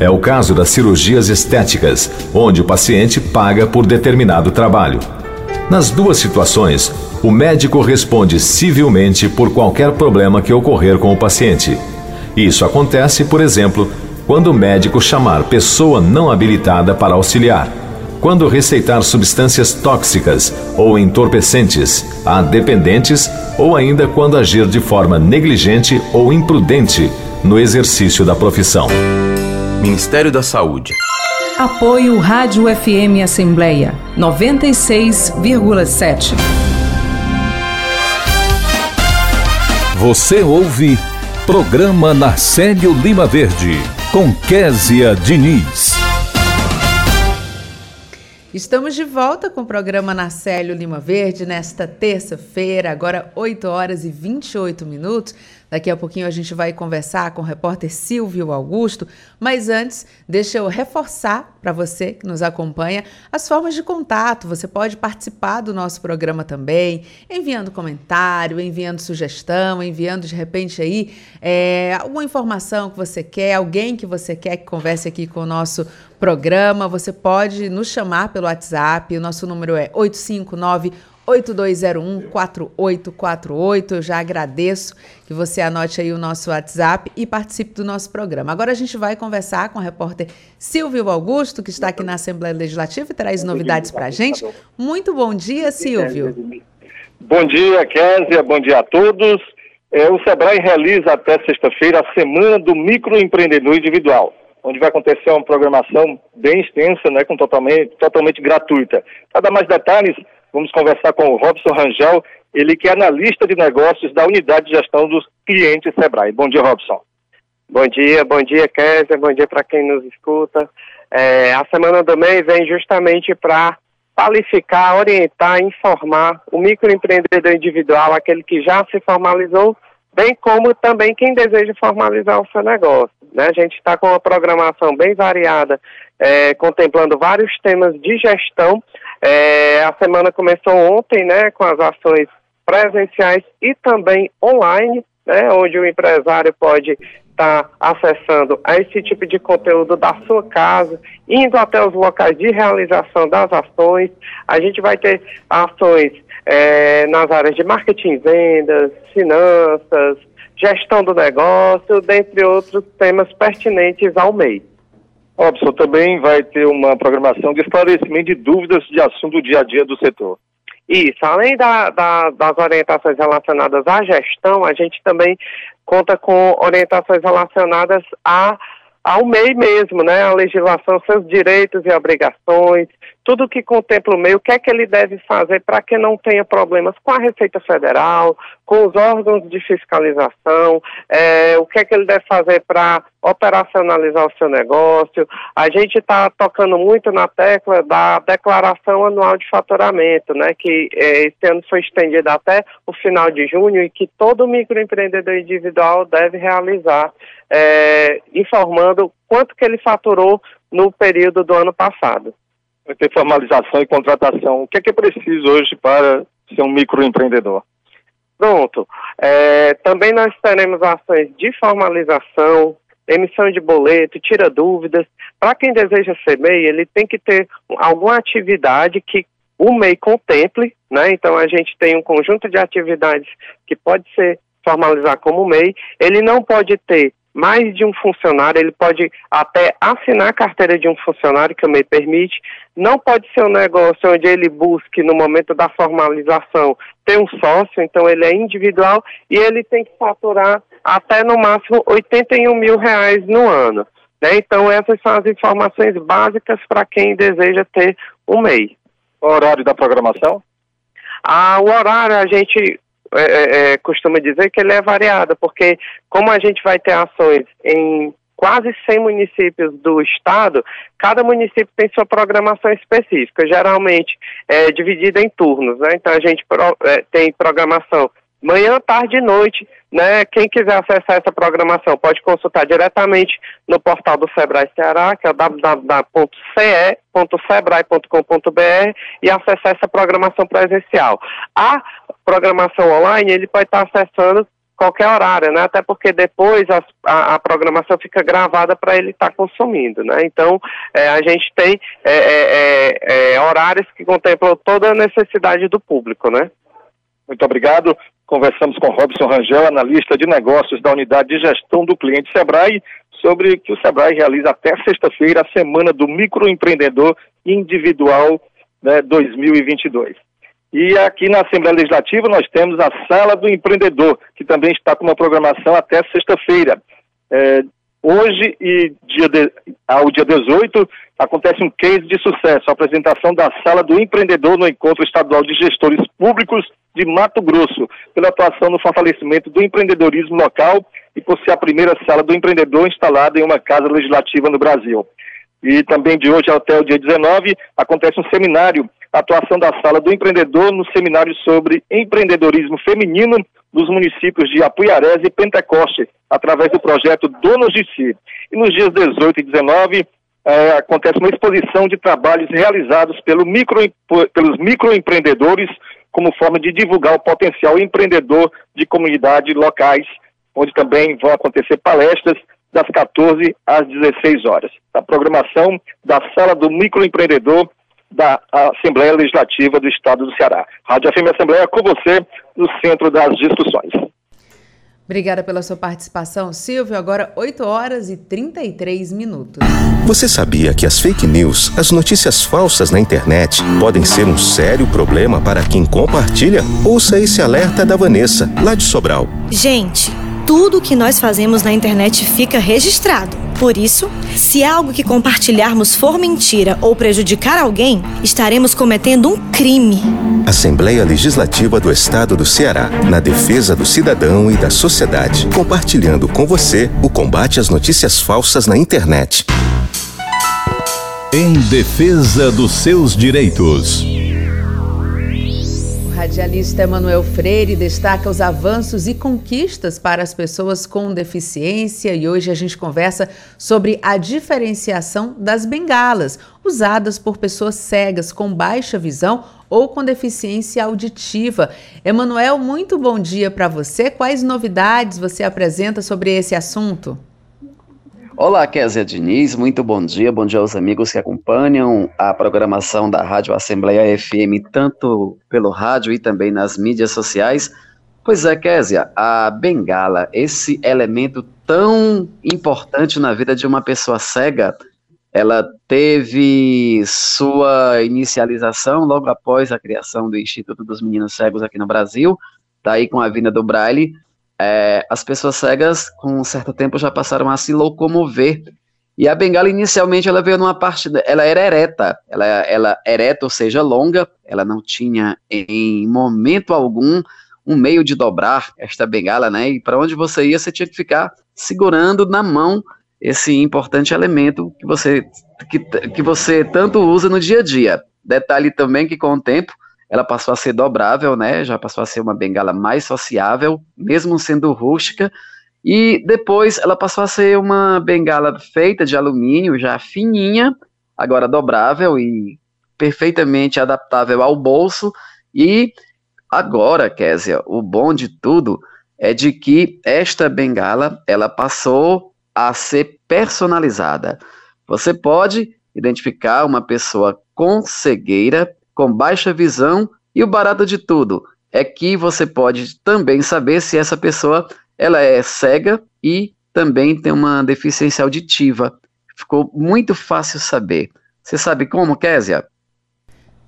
É o caso das cirurgias estéticas, onde o paciente paga por determinado trabalho. Nas duas situações, o médico responde civilmente por qualquer problema que ocorrer com o paciente. Isso acontece, por exemplo, quando o médico chamar pessoa não habilitada para auxiliar, quando receitar substâncias tóxicas ou entorpecentes a dependentes ou ainda quando agir de forma negligente ou imprudente no exercício da profissão. Ministério da Saúde. Apoio Rádio FM Assembleia 96,7. Você ouve Programa Narcélio Lima Verde com Késia Diniz. Estamos de volta com o programa Narcélio Lima Verde nesta terça-feira, agora 8 horas e 28 minutos. Daqui a pouquinho a gente vai conversar com o repórter Silvio Augusto, mas antes, deixa eu reforçar para você que nos acompanha as formas de contato. Você pode participar do nosso programa também, enviando comentário, enviando sugestão, enviando de repente aí é, alguma informação que você quer, alguém que você quer que converse aqui com o nosso programa. Você pode nos chamar pelo WhatsApp, o nosso número é 859 8201-4848. Eu já agradeço que você anote aí o nosso WhatsApp e participe do nosso programa. Agora a gente vai conversar com o repórter Silvio Augusto, que está aqui na Assembleia Legislativa e traz novidades para a gente. Muito bom dia, Silvio. Bom dia, Késia. Bom dia a todos. É, o SEBRAE realiza até sexta-feira a Semana do Microempreendedor Individual, onde vai acontecer uma programação bem extensa, né, com totalmente, totalmente gratuita. Para dar mais detalhes, Vamos conversar com o Robson Rangel, ele que é analista de negócios da unidade de gestão dos clientes Sebrae. Bom dia, Robson. Bom dia, bom dia, Kézia, bom dia para quem nos escuta. É, a semana do MEI vem justamente para qualificar, orientar, informar o microempreendedor individual, aquele que já se formalizou, bem como também quem deseja formalizar o seu negócio. Né? A gente está com uma programação bem variada, é, contemplando vários temas de gestão, é, a semana começou ontem, né, com as ações presenciais e também online, né, onde o empresário pode estar tá acessando a esse tipo de conteúdo da sua casa, indo até os locais de realização das ações. A gente vai ter ações é, nas áreas de marketing, vendas, finanças, gestão do negócio, dentre outros temas pertinentes ao mês. Robson, também vai ter uma programação de esclarecimento de dúvidas de assunto do dia a dia do setor. Isso, além da, da, das orientações relacionadas à gestão, a gente também conta com orientações relacionadas a, ao MEI mesmo, né? A legislação, seus direitos e obrigações, tudo que contempla o meio, o que é que ele deve fazer para que não tenha problemas com a Receita Federal, com os órgãos de fiscalização, é, o que é que ele deve fazer para operacionalizar o seu negócio. A gente está tocando muito na tecla da declaração anual de faturamento, né, que é, esse ano foi estendida até o final de junho e que todo microempreendedor individual deve realizar, é, informando quanto que ele faturou no período do ano passado vai ter formalização e contratação. O que é que é preciso hoje para ser um microempreendedor? Pronto. É, também nós teremos ações de formalização, emissão de boleto, tira dúvidas. Para quem deseja ser MEI, ele tem que ter alguma atividade que o MEI contemple, né? Então a gente tem um conjunto de atividades que pode ser formalizar como MEI. Ele não pode ter mais de um funcionário, ele pode até assinar a carteira de um funcionário, que o MEI permite. Não pode ser um negócio onde ele busque, no momento da formalização, ter um sócio, então ele é individual e ele tem que faturar até no máximo 81 mil reais no ano. Né? Então, essas são as informações básicas para quem deseja ter um MEI. O horário da programação? Ah, o horário a gente é, é, é, costuma dizer que ele é variado, porque como a gente vai ter ações em quase 100 municípios do estado, cada município tem sua programação específica, geralmente é dividida em turnos, né? Então a gente pro, é, tem programação manhã, tarde e noite, né? Quem quiser acessar essa programação pode consultar diretamente no portal do Sebrae Ceará, que é www.ce.sebrae.com.br e acessar essa programação presencial. A programação online, ele pode estar acessando qualquer horário, né? Até porque depois a, a, a programação fica gravada para ele estar tá consumindo, né? Então é, a gente tem é, é, é, é, horários que contemplam toda a necessidade do público, né? Muito obrigado. Conversamos com Robson Rangel, analista de negócios da unidade de gestão do cliente Sebrae, sobre que o Sebrae realiza até sexta-feira a semana do microempreendedor Individual né, 2022. E aqui na Assembleia Legislativa nós temos a Sala do Empreendedor, que também está com uma programação até sexta-feira. É, hoje e dia de, ao dia 18 acontece um case de sucesso, a apresentação da Sala do Empreendedor no Encontro Estadual de Gestores Públicos de Mato Grosso, pela atuação no fortalecimento do empreendedorismo local e por ser a primeira sala do empreendedor instalada em uma casa legislativa no Brasil. E também de hoje até o dia 19 acontece um seminário, a atuação da Sala do Empreendedor no seminário sobre empreendedorismo feminino dos municípios de Apuiarés e Pentecoste, através do projeto Donos de Si. E nos dias 18 e 19 eh, acontece uma exposição de trabalhos realizados pelo micro, pelos microempreendedores como forma de divulgar o potencial empreendedor de comunidades locais, onde também vão acontecer palestras das 14 às 16 horas. A programação da Sala do Microempreendedor da Assembleia Legislativa do Estado do Ceará. Rádio FM Assembleia com você no centro das discussões. Obrigada pela sua participação, Silvio. Agora 8 horas e 33 minutos. Você sabia que as fake news, as notícias falsas na internet, podem ser um sério problema para quem compartilha? Ouça esse alerta da Vanessa, lá de Sobral. Gente tudo que nós fazemos na internet fica registrado. Por isso, se algo que compartilharmos for mentira ou prejudicar alguém, estaremos cometendo um crime. Assembleia Legislativa do Estado do Ceará, na defesa do cidadão e da sociedade, compartilhando com você o combate às notícias falsas na internet. Em defesa dos seus direitos radialista Emanuel Freire destaca os avanços e conquistas para as pessoas com deficiência e hoje a gente conversa sobre a diferenciação das bengalas usadas por pessoas cegas com baixa visão ou com deficiência auditiva. Emanuel, muito bom dia para você. Quais novidades você apresenta sobre esse assunto? Olá, Kézia Diniz, muito bom dia, bom dia aos amigos que acompanham a programação da Rádio Assembleia FM, tanto pelo rádio e também nas mídias sociais. Pois é, Kézia, a bengala, esse elemento tão importante na vida de uma pessoa cega, ela teve sua inicialização logo após a criação do Instituto dos Meninos Cegos aqui no Brasil, daí com a vinda do Braille, é, as pessoas cegas, com um certo tempo, já passaram a se locomover. E a bengala, inicialmente, ela veio numa parte, ela era ereta, ela, ela ereta, ou seja, longa, ela não tinha em momento algum um meio de dobrar esta bengala, né? E para onde você ia, você tinha que ficar segurando na mão esse importante elemento que você, que, que você tanto usa no dia a dia. Detalhe também que com o tempo ela passou a ser dobrável, né? Já passou a ser uma bengala mais sociável, mesmo sendo rústica. E depois ela passou a ser uma bengala feita de alumínio, já fininha, agora dobrável e perfeitamente adaptável ao bolso. E agora, Késia, o bom de tudo é de que esta bengala ela passou a ser personalizada. Você pode identificar uma pessoa com cegueira com baixa visão e o barato de tudo é que você pode também saber se essa pessoa ela é cega e também tem uma deficiência auditiva. Ficou muito fácil saber. Você sabe como, Késia?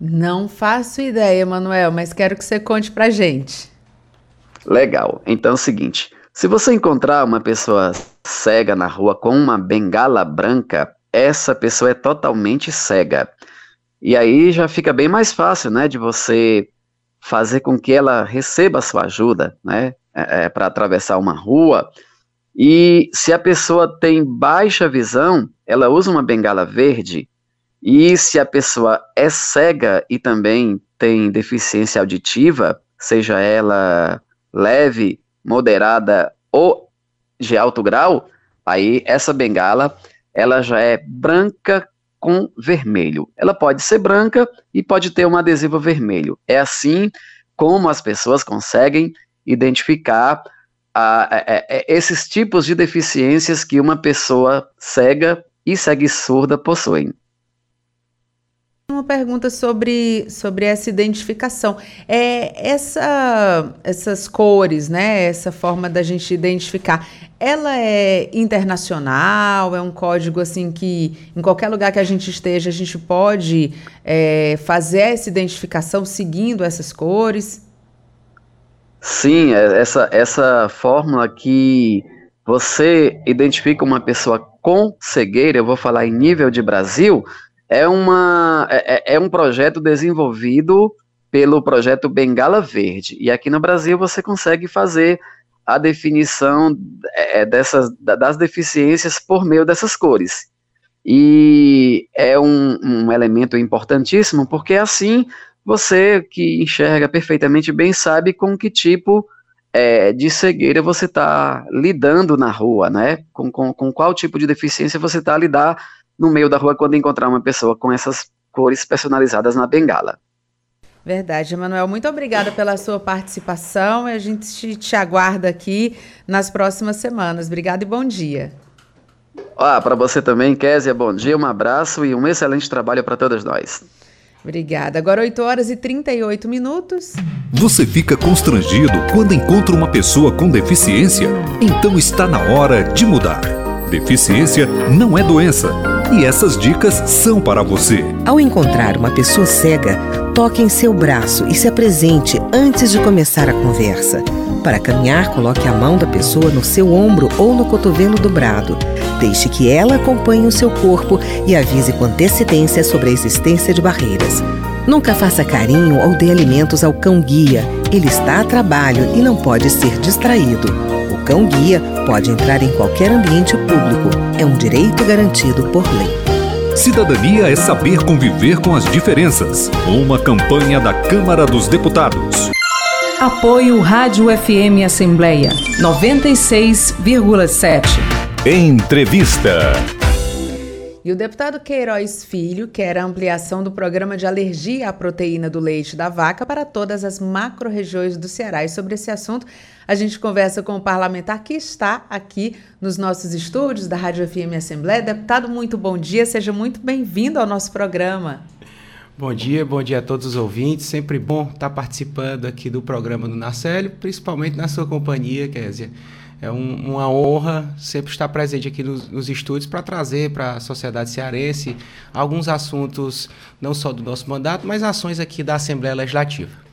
Não faço ideia, Manuel, mas quero que você conte pra gente. Legal. Então é o seguinte: se você encontrar uma pessoa cega na rua com uma bengala branca, essa pessoa é totalmente cega. E aí já fica bem mais fácil, né, de você fazer com que ela receba a sua ajuda, né, é, é para atravessar uma rua. E se a pessoa tem baixa visão, ela usa uma bengala verde. E se a pessoa é cega e também tem deficiência auditiva, seja ela leve, moderada ou de alto grau, aí essa bengala ela já é branca com vermelho. Ela pode ser branca e pode ter um adesivo vermelho. É assim como as pessoas conseguem identificar a, a, a, esses tipos de deficiências que uma pessoa cega e cegue surda possuem. Uma pergunta sobre, sobre essa identificação. É, essa, essas cores, né? Essa forma da gente identificar ela é internacional, é um código assim que em qualquer lugar que a gente esteja a gente pode é, fazer essa identificação seguindo essas cores? Sim, é, essa, essa fórmula que você identifica uma pessoa com cegueira, eu vou falar em nível de Brasil, é, uma, é, é, é um projeto desenvolvido pelo projeto Bengala Verde. E aqui no Brasil você consegue fazer a definição é, dessas, das deficiências por meio dessas cores. E é um, um elemento importantíssimo, porque assim você que enxerga perfeitamente bem sabe com que tipo é, de cegueira você está lidando na rua, né? Com, com, com qual tipo de deficiência você está a lidar no meio da rua quando encontrar uma pessoa com essas cores personalizadas na bengala. Verdade, Emanuel. Muito obrigada pela sua participação e a gente te, te aguarda aqui nas próximas semanas. Obrigada e bom dia. Ah, para você também, Késia, bom dia, um abraço e um excelente trabalho para todos nós. Obrigada. Agora 8 horas e 38 minutos. Você fica constrangido quando encontra uma pessoa com deficiência? Então está na hora de mudar. Deficiência não é doença. E essas dicas são para você. Ao encontrar uma pessoa cega, toque em seu braço e se apresente antes de começar a conversa. Para caminhar, coloque a mão da pessoa no seu ombro ou no cotovelo dobrado. Deixe que ela acompanhe o seu corpo e avise com antecedência sobre a existência de barreiras. Nunca faça carinho ou dê alimentos ao cão-guia. Ele está a trabalho e não pode ser distraído. O cão-guia pode entrar em qualquer ambiente público. É um direito garantido por lei. Cidadania é saber conviver com as diferenças. Uma campanha da Câmara dos Deputados. Apoio Rádio FM Assembleia 96,7. Entrevista. E o deputado Queiroz Filho quer a ampliação do programa de alergia à proteína do leite da vaca para todas as macro-regiões do Ceará. E sobre esse assunto, a gente conversa com o parlamentar que está aqui nos nossos estúdios da Rádio FM Assembleia. Deputado, muito bom dia, seja muito bem-vindo ao nosso programa. Bom dia, bom dia a todos os ouvintes. Sempre bom estar participando aqui do programa do Narcélio, principalmente na sua companhia, Kézia. É um, uma honra sempre estar presente aqui nos, nos estúdios para trazer para a sociedade cearense alguns assuntos, não só do nosso mandato, mas ações aqui da Assembleia Legislativa.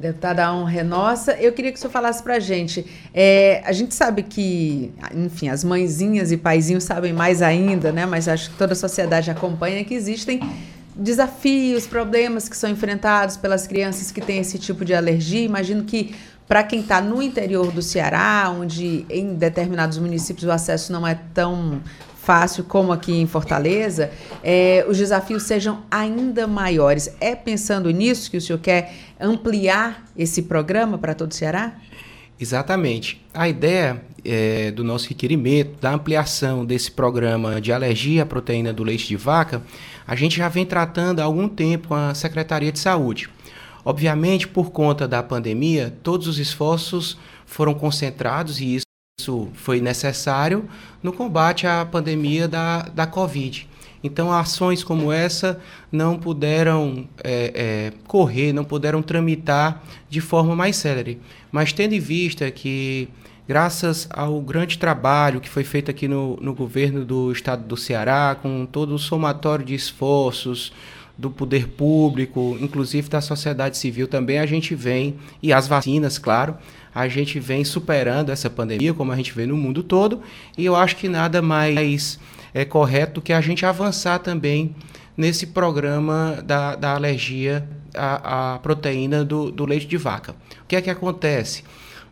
Deputada, a honra é nossa. Eu queria que o senhor falasse para a gente. É, a gente sabe que, enfim, as mãezinhas e paizinhos sabem mais ainda, né? Mas acho que toda a sociedade acompanha que existem desafios, problemas que são enfrentados pelas crianças que têm esse tipo de alergia. Imagino que para quem está no interior do Ceará, onde em determinados municípios o acesso não é tão fácil como aqui em Fortaleza, é, os desafios sejam ainda maiores. É pensando nisso que o senhor quer ampliar esse programa para todo o Ceará? Exatamente. A ideia é, do nosso requerimento, da ampliação desse programa de alergia à proteína do leite de vaca, a gente já vem tratando há algum tempo com a Secretaria de Saúde. Obviamente, por conta da pandemia, todos os esforços foram concentrados e isso foi necessário no combate à pandemia da, da Covid. Então, ações como essa não puderam é, é, correr, não puderam tramitar de forma mais célere. Mas, tendo em vista que, graças ao grande trabalho que foi feito aqui no, no governo do estado do Ceará, com todo o somatório de esforços do poder público, inclusive da sociedade civil também, a gente vem, e as vacinas, claro, a gente vem superando essa pandemia, como a gente vê no mundo todo, e eu acho que nada mais é correto que a gente avançar também nesse programa da, da alergia à, à proteína do, do, leite de vaca. O que é que acontece?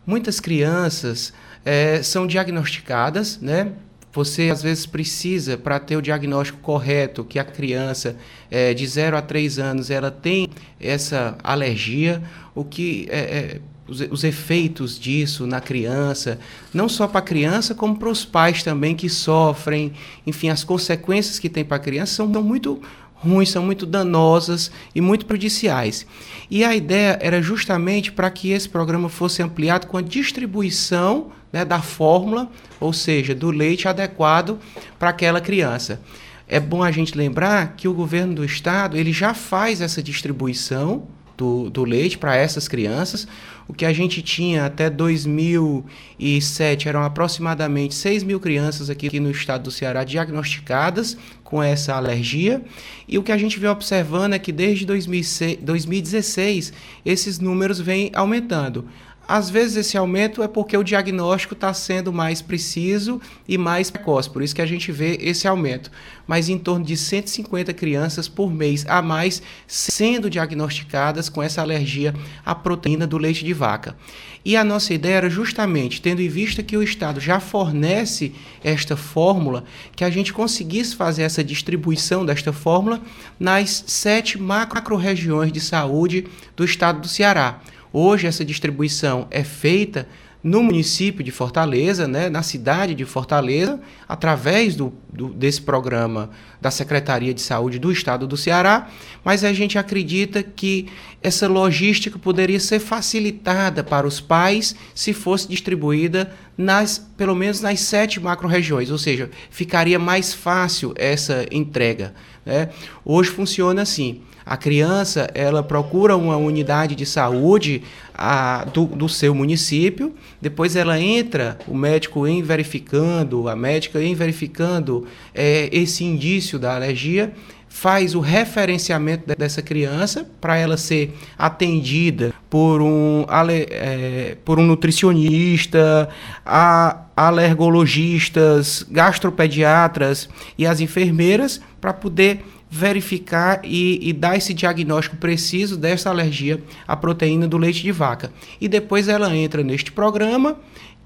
Muitas crianças é, são diagnosticadas, né? Você às vezes precisa, para ter o diagnóstico correto, que a criança é, de 0 a 3 anos ela tem essa alergia, o que é, é os, os efeitos disso na criança, não só para a criança, como para os pais também que sofrem. Enfim, as consequências que tem para a criança são muito ruins, são muito danosas e muito prejudiciais. E a ideia era justamente para que esse programa fosse ampliado com a distribuição né, da fórmula, ou seja, do leite adequado para aquela criança. É bom a gente lembrar que o governo do estado ele já faz essa distribuição do, do leite para essas crianças. O que a gente tinha até 2007 eram aproximadamente 6 mil crianças aqui, no estado do Ceará diagnosticadas com essa alergia. E o que a gente vem observando é que desde 2016 esses números vêm aumentando. Às vezes esse aumento é porque o diagnóstico está sendo mais preciso e mais precoce, por isso que a gente vê esse aumento. Mas em torno de 150 crianças por mês a mais sendo diagnosticadas com essa alergia à proteína do leite de vaca. E a nossa ideia era justamente, tendo em vista que o Estado já fornece esta fórmula, que a gente conseguisse fazer essa distribuição desta fórmula nas sete macro-regiões de saúde do Estado do Ceará. Hoje essa distribuição é feita no município de Fortaleza, né, na cidade de Fortaleza, através do, do, desse programa da Secretaria de Saúde do Estado do Ceará, mas a gente acredita que essa logística poderia ser facilitada para os pais se fosse distribuída nas, pelo menos nas sete macro-regiões, ou seja, ficaria mais fácil essa entrega. Né? Hoje funciona assim. A criança ela procura uma unidade de saúde a, do, do seu município, depois ela entra, o médico em verificando, a médica em verificando é, esse indício da alergia, faz o referenciamento dessa criança para ela ser atendida por um, é, por um nutricionista, a, alergologistas, gastropediatras e as enfermeiras para poder verificar e, e, dar esse diagnóstico preciso dessa alergia à proteína do leite de vaca. E depois ela entra neste programa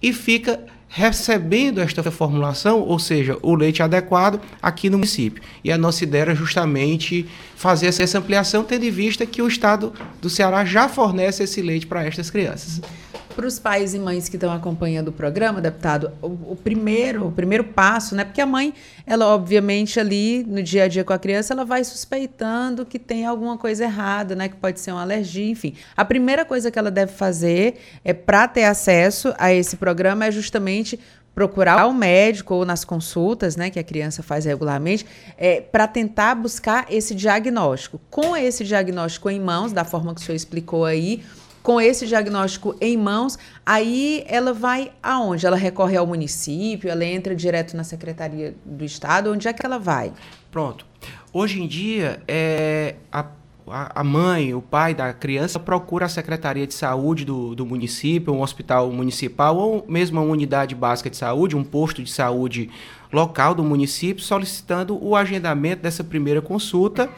e fica recebendo esta formulação, ou seja, o leite adequado aqui no município. E a nossa ideia era justamente fazer essa ampliação, tendo em vista que o estado do Ceará já fornece esse leite para estas crianças. Para os pais e mães que estão acompanhando o programa, deputado, o, o, primeiro, o primeiro passo, né? Porque a mãe, ela obviamente ali no dia a dia com a criança, ela vai suspeitando que tem alguma coisa errada, né? Que pode ser uma alergia, enfim. A primeira coisa que ela deve fazer é para ter acesso a esse programa é justamente procurar o médico ou nas consultas, né, que a criança faz regularmente, é, para tentar buscar esse diagnóstico. Com esse diagnóstico em mãos, da forma que o senhor explicou aí, com esse diagnóstico em mãos, aí ela vai aonde? Ela recorre ao município, ela entra direto na Secretaria do Estado, onde é que ela vai? Pronto. Hoje em dia, é, a, a mãe, o pai da criança procura a Secretaria de Saúde do, do município, um hospital municipal ou mesmo uma unidade básica de saúde, um posto de saúde local do município, solicitando o agendamento dessa primeira consulta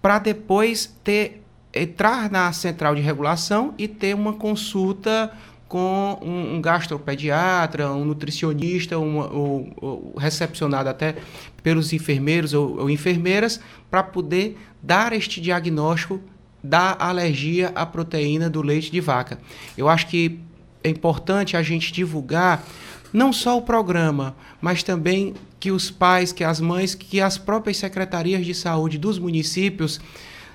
para depois ter entrar na central de regulação e ter uma consulta com um, um gastropediatra, um nutricionista, um, recepcionado até pelos enfermeiros ou, ou enfermeiras, para poder dar este diagnóstico da alergia à proteína do leite de vaca. Eu acho que é importante a gente divulgar não só o programa, mas também que os pais, que as mães, que as próprias secretarias de saúde dos municípios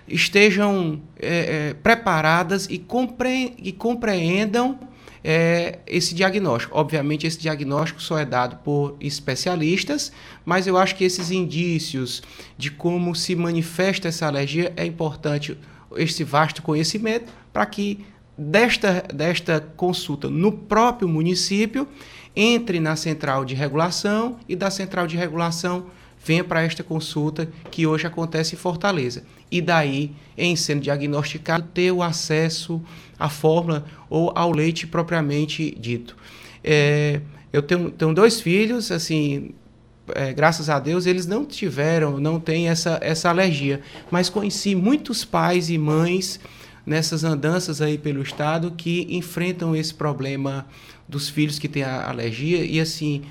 estejam é, é, preparadas e, compre e compreendam é, esse diagnóstico. Obviamente, esse diagnóstico só é dado por especialistas, mas eu acho que esses indícios de como se manifesta essa alergia é importante esse vasto conhecimento para que desta, desta consulta no próprio município entre na central de regulação e da central de regulação venha para esta consulta que hoje acontece em Fortaleza. E daí, em sendo diagnosticado, ter o acesso à fórmula ou ao leite propriamente dito. É, eu tenho, tenho dois filhos, assim, é, graças a Deus, eles não tiveram, não têm essa, essa alergia, mas conheci muitos pais e mães nessas andanças aí pelo estado que enfrentam esse problema dos filhos que têm a alergia e assim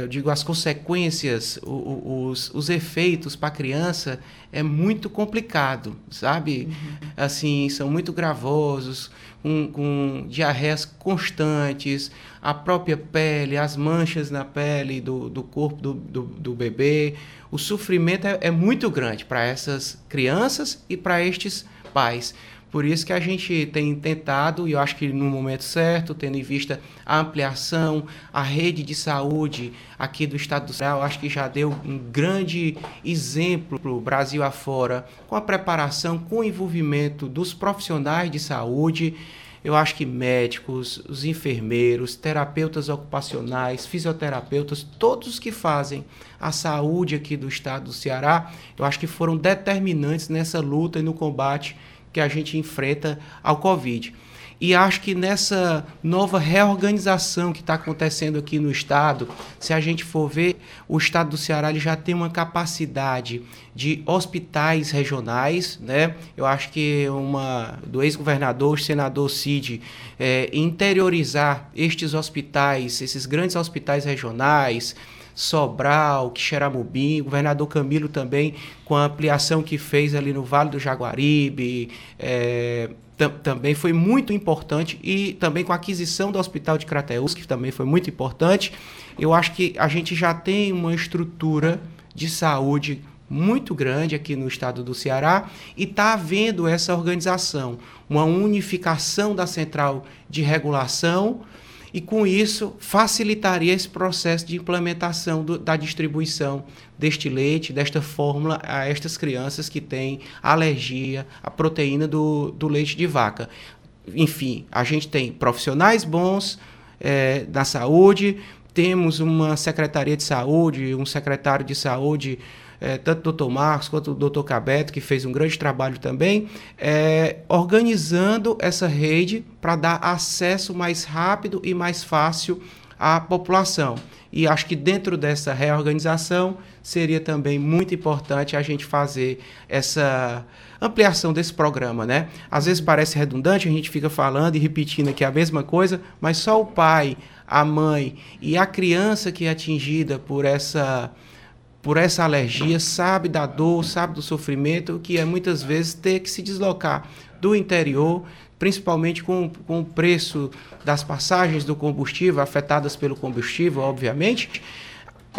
eu digo, as consequências, os, os efeitos para a criança é muito complicado, sabe? Uhum. Assim, são muito gravosos, com, com diarreias constantes, a própria pele, as manchas na pele do, do corpo do, do, do bebê. O sofrimento é, é muito grande para essas crianças e para estes pais. Por isso que a gente tem tentado, e eu acho que no momento certo, tendo em vista a ampliação, a rede de saúde aqui do estado do Ceará, eu acho que já deu um grande exemplo para o Brasil afora, com a preparação, com o envolvimento dos profissionais de saúde. Eu acho que médicos, os enfermeiros, terapeutas ocupacionais, fisioterapeutas, todos que fazem a saúde aqui do estado do Ceará, eu acho que foram determinantes nessa luta e no combate que a gente enfrenta ao Covid. E acho que nessa nova reorganização que está acontecendo aqui no Estado, se a gente for ver, o Estado do Ceará ele já tem uma capacidade de hospitais regionais. Né? Eu acho que uma do ex-governador, senador Cid, é, interiorizar estes hospitais, esses grandes hospitais regionais, Sobral, Quixeramobim, governador Camilo também, com a ampliação que fez ali no Vale do Jaguaribe, é, também foi muito importante, e também com a aquisição do Hospital de Crateus, que também foi muito importante. Eu acho que a gente já tem uma estrutura de saúde muito grande aqui no estado do Ceará e está havendo essa organização, uma unificação da central de regulação e com isso facilitaria esse processo de implementação do, da distribuição deste leite, desta fórmula a estas crianças que têm alergia à proteína do, do leite de vaca. Enfim, a gente tem profissionais bons é, da saúde, temos uma secretaria de saúde, um secretário de saúde é, tanto o doutor Marcos quanto o doutor Cabeto, que fez um grande trabalho também, é, organizando essa rede para dar acesso mais rápido e mais fácil à população. E acho que dentro dessa reorganização seria também muito importante a gente fazer essa ampliação desse programa, né? Às vezes parece redundante, a gente fica falando e repetindo aqui a mesma coisa, mas só o pai, a mãe e a criança que é atingida por essa por essa alergia, sabe da dor, sabe do sofrimento, que é muitas vezes ter que se deslocar do interior, principalmente com, com o preço das passagens do combustível, afetadas pelo combustível, obviamente,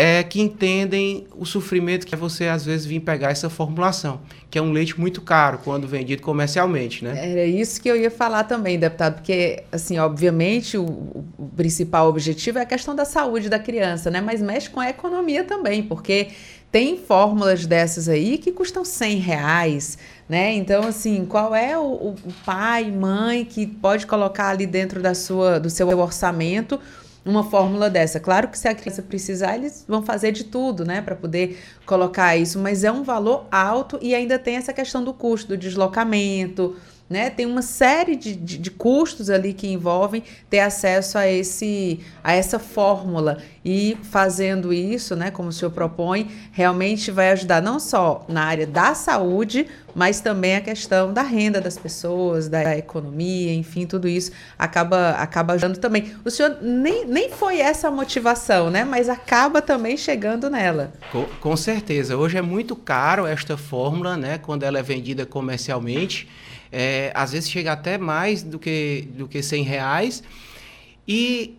é, que entendem o sofrimento que é você às vezes vir pegar essa formulação, que é um leite muito caro quando vendido comercialmente, né? Era isso que eu ia falar também, deputado, porque assim, obviamente o, o principal objetivo é a questão da saúde da criança, né? Mas mexe com a economia também, porque tem fórmulas dessas aí que custam 100 reais, né? Então, assim, qual é o, o pai, mãe que pode colocar ali dentro da sua, do seu orçamento uma fórmula dessa. Claro que se a criança precisar, eles vão fazer de tudo, né, para poder colocar isso, mas é um valor alto e ainda tem essa questão do custo do deslocamento, né? Tem uma série de, de, de, custos ali que envolvem ter acesso a, esse, a essa fórmula. E fazendo isso, né, como o senhor propõe, realmente vai ajudar não só na área da saúde, mas também a questão da renda das pessoas, da economia, enfim, tudo isso acaba, acaba ajudando também. O senhor nem, nem foi essa a motivação, né? Mas acaba também chegando nela. Com, com certeza. Hoje é muito caro esta fórmula, né? Quando ela é vendida comercialmente. É, às vezes chega até mais do que, do que 100 reais. E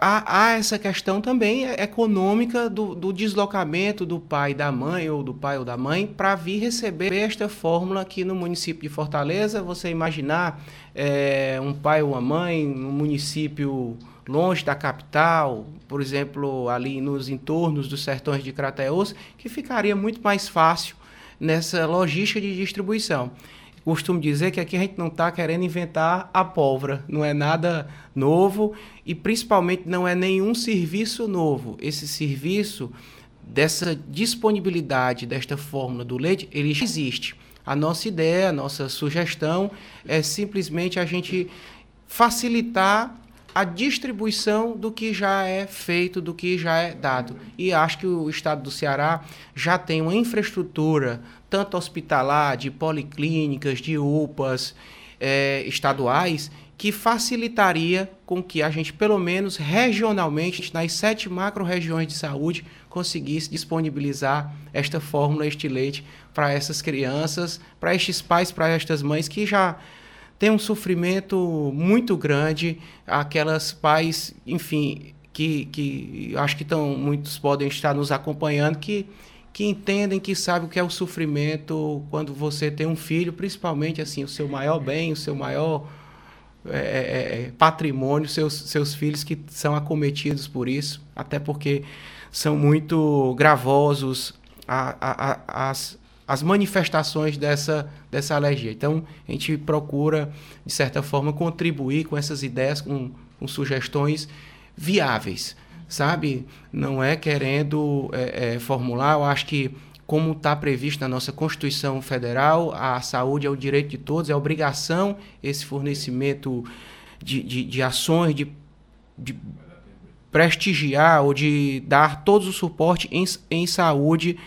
há, há essa questão também econômica do, do, deslocamento do pai da mãe ou do pai ou da mãe para vir receber esta fórmula aqui no município de Fortaleza. Você imaginar é, um pai ou uma mãe no município longe da capital, por exemplo, ali nos entornos dos sertões de Crateus, que ficaria muito mais fácil nessa logística de distribuição costumo dizer que aqui a gente não está querendo inventar a pólvora, não é nada novo e principalmente não é nenhum serviço novo. Esse serviço dessa disponibilidade desta fórmula do leite, ele já existe. A nossa ideia, a nossa sugestão é simplesmente a gente facilitar a distribuição do que já é feito, do que já é dado. E acho que o estado do Ceará já tem uma infraestrutura, tanto hospitalar, de policlínicas, de UPAs é, estaduais, que facilitaria com que a gente, pelo menos regionalmente, nas sete macro-regiões de saúde, conseguisse disponibilizar esta fórmula, este leite, para essas crianças, para estes pais, para estas mães que já tem um sofrimento muito grande, aquelas pais, enfim, que, que acho que tão, muitos podem estar nos acompanhando, que, que entendem, que sabem o que é o sofrimento quando você tem um filho, principalmente assim, o seu maior bem, o seu maior é, é, é, patrimônio, seus, seus filhos que são acometidos por isso, até porque são muito gravosos a, a, a, as, as manifestações dessa, dessa alergia. Então, a gente procura, de certa forma, contribuir com essas ideias, com, com sugestões viáveis, sabe? Não é querendo é, é, formular, eu acho que como está previsto na nossa Constituição Federal, a saúde é o direito de todos, é obrigação esse fornecimento de, de, de ações, de, de prestigiar ou de dar todo o suporte em, em saúde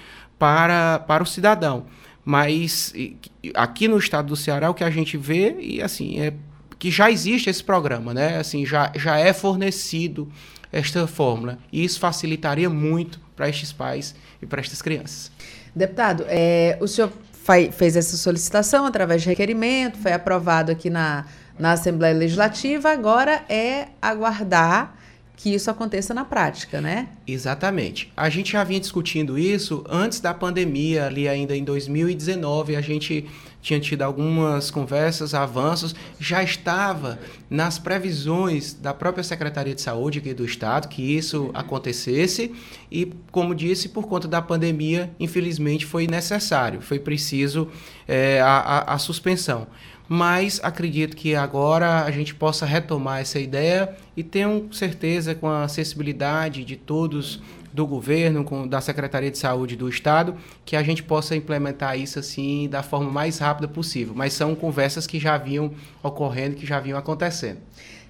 para, para o cidadão. Mas aqui no estado do Ceará o que a gente vê e assim é que já existe esse programa, né? Assim já, já é fornecido esta fórmula e isso facilitaria muito para estes pais e para estas crianças. Deputado, é, o senhor fez essa solicitação através de requerimento, foi aprovado aqui na, na Assembleia Legislativa, agora é aguardar que isso aconteça na prática, né? Exatamente. A gente já vinha discutindo isso antes da pandemia, ali ainda em 2019, a gente tinha tido algumas conversas, avanços, já estava nas previsões da própria Secretaria de Saúde aqui do Estado que isso acontecesse e, como disse, por conta da pandemia, infelizmente foi necessário, foi preciso é, a, a, a suspensão mas acredito que agora a gente possa retomar essa ideia e tenho certeza com a acessibilidade de todos do governo, com, da Secretaria de Saúde do Estado, que a gente possa implementar isso assim da forma mais rápida possível. Mas são conversas que já vinham ocorrendo, que já vinham acontecendo.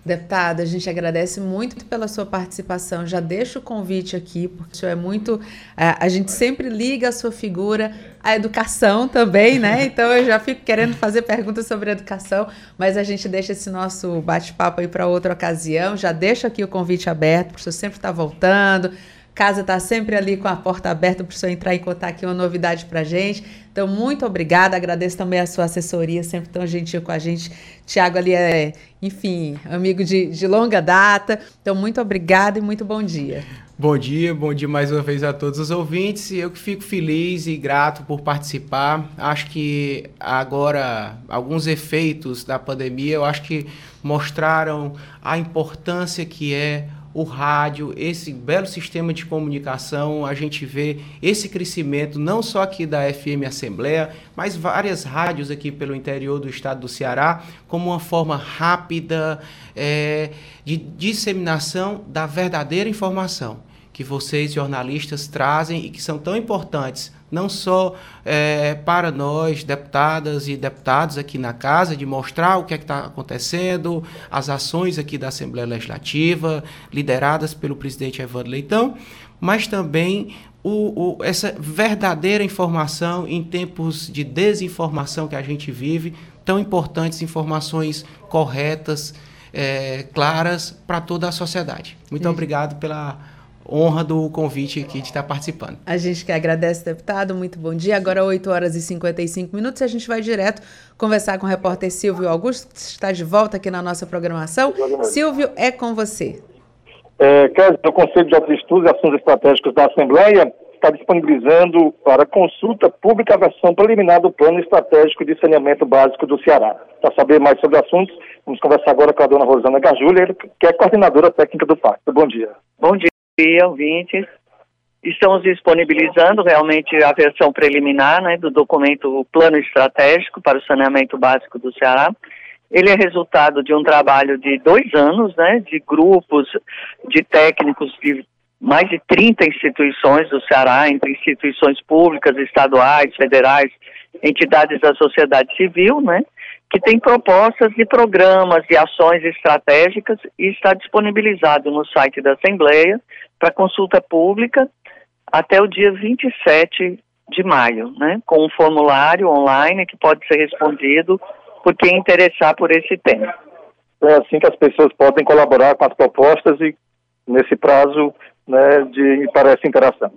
Deputada, a gente agradece muito pela sua participação. Já deixo o convite aqui, porque o senhor é muito. É, a gente sempre liga a sua figura à educação também, né? Então eu já fico querendo fazer perguntas sobre educação, mas a gente deixa esse nosso bate-papo aí para outra ocasião. Já deixo aqui o convite aberto, porque o senhor sempre está voltando Casa está sempre ali com a porta aberta para o senhor entrar e contar aqui uma novidade para a gente. Então, muito obrigada. Agradeço também a sua assessoria, sempre tão gentil com a gente. Tiago ali é, enfim, amigo de, de longa data. Então, muito obrigada e muito bom dia. Bom dia, bom dia mais uma vez a todos os ouvintes. Eu que fico feliz e grato por participar. Acho que agora alguns efeitos da pandemia, eu acho que mostraram a importância que é o rádio, esse belo sistema de comunicação, a gente vê esse crescimento não só aqui da FM Assembleia, mas várias rádios aqui pelo interior do estado do Ceará, como uma forma rápida é, de disseminação da verdadeira informação que vocês jornalistas trazem e que são tão importantes não só é, para nós, deputadas e deputados aqui na casa, de mostrar o que é está acontecendo, as ações aqui da Assembleia Legislativa, lideradas pelo presidente Evandro Leitão, mas também o, o, essa verdadeira informação em tempos de desinformação que a gente vive, tão importantes informações corretas, é, claras para toda a sociedade. Muito obrigado pela honra do convite aqui de estar participando. A gente que agradece, deputado. Muito bom dia. Agora 8 horas e 55 minutos e a gente vai direto conversar com o repórter Silvio Augusto, que está de volta aqui na nossa programação. Silvio, é com você. É, o Conselho de Altos Estudos e Assuntos Estratégicos da Assembleia está disponibilizando para consulta pública a versão preliminar do Plano Estratégico de Saneamento Básico do Ceará. Para saber mais sobre assuntos, vamos conversar agora com a dona Rosana Gajulha, que é coordenadora técnica do Pacto. Bom dia. Bom dia dia, ouvintes. Estamos disponibilizando realmente a versão preliminar né, do documento Plano Estratégico para o Saneamento Básico do Ceará. Ele é resultado de um trabalho de dois anos, né, de grupos de técnicos de mais de 30 instituições do Ceará, entre instituições públicas, estaduais, federais, entidades da sociedade civil, né, que tem propostas de programas e ações estratégicas e está disponibilizado no site da Assembleia para consulta pública até o dia 27 de maio, né, com um formulário online que pode ser respondido por quem interessar por esse tema. É assim que as pessoas podem colaborar com as propostas e nesse prazo né, de para essa interação.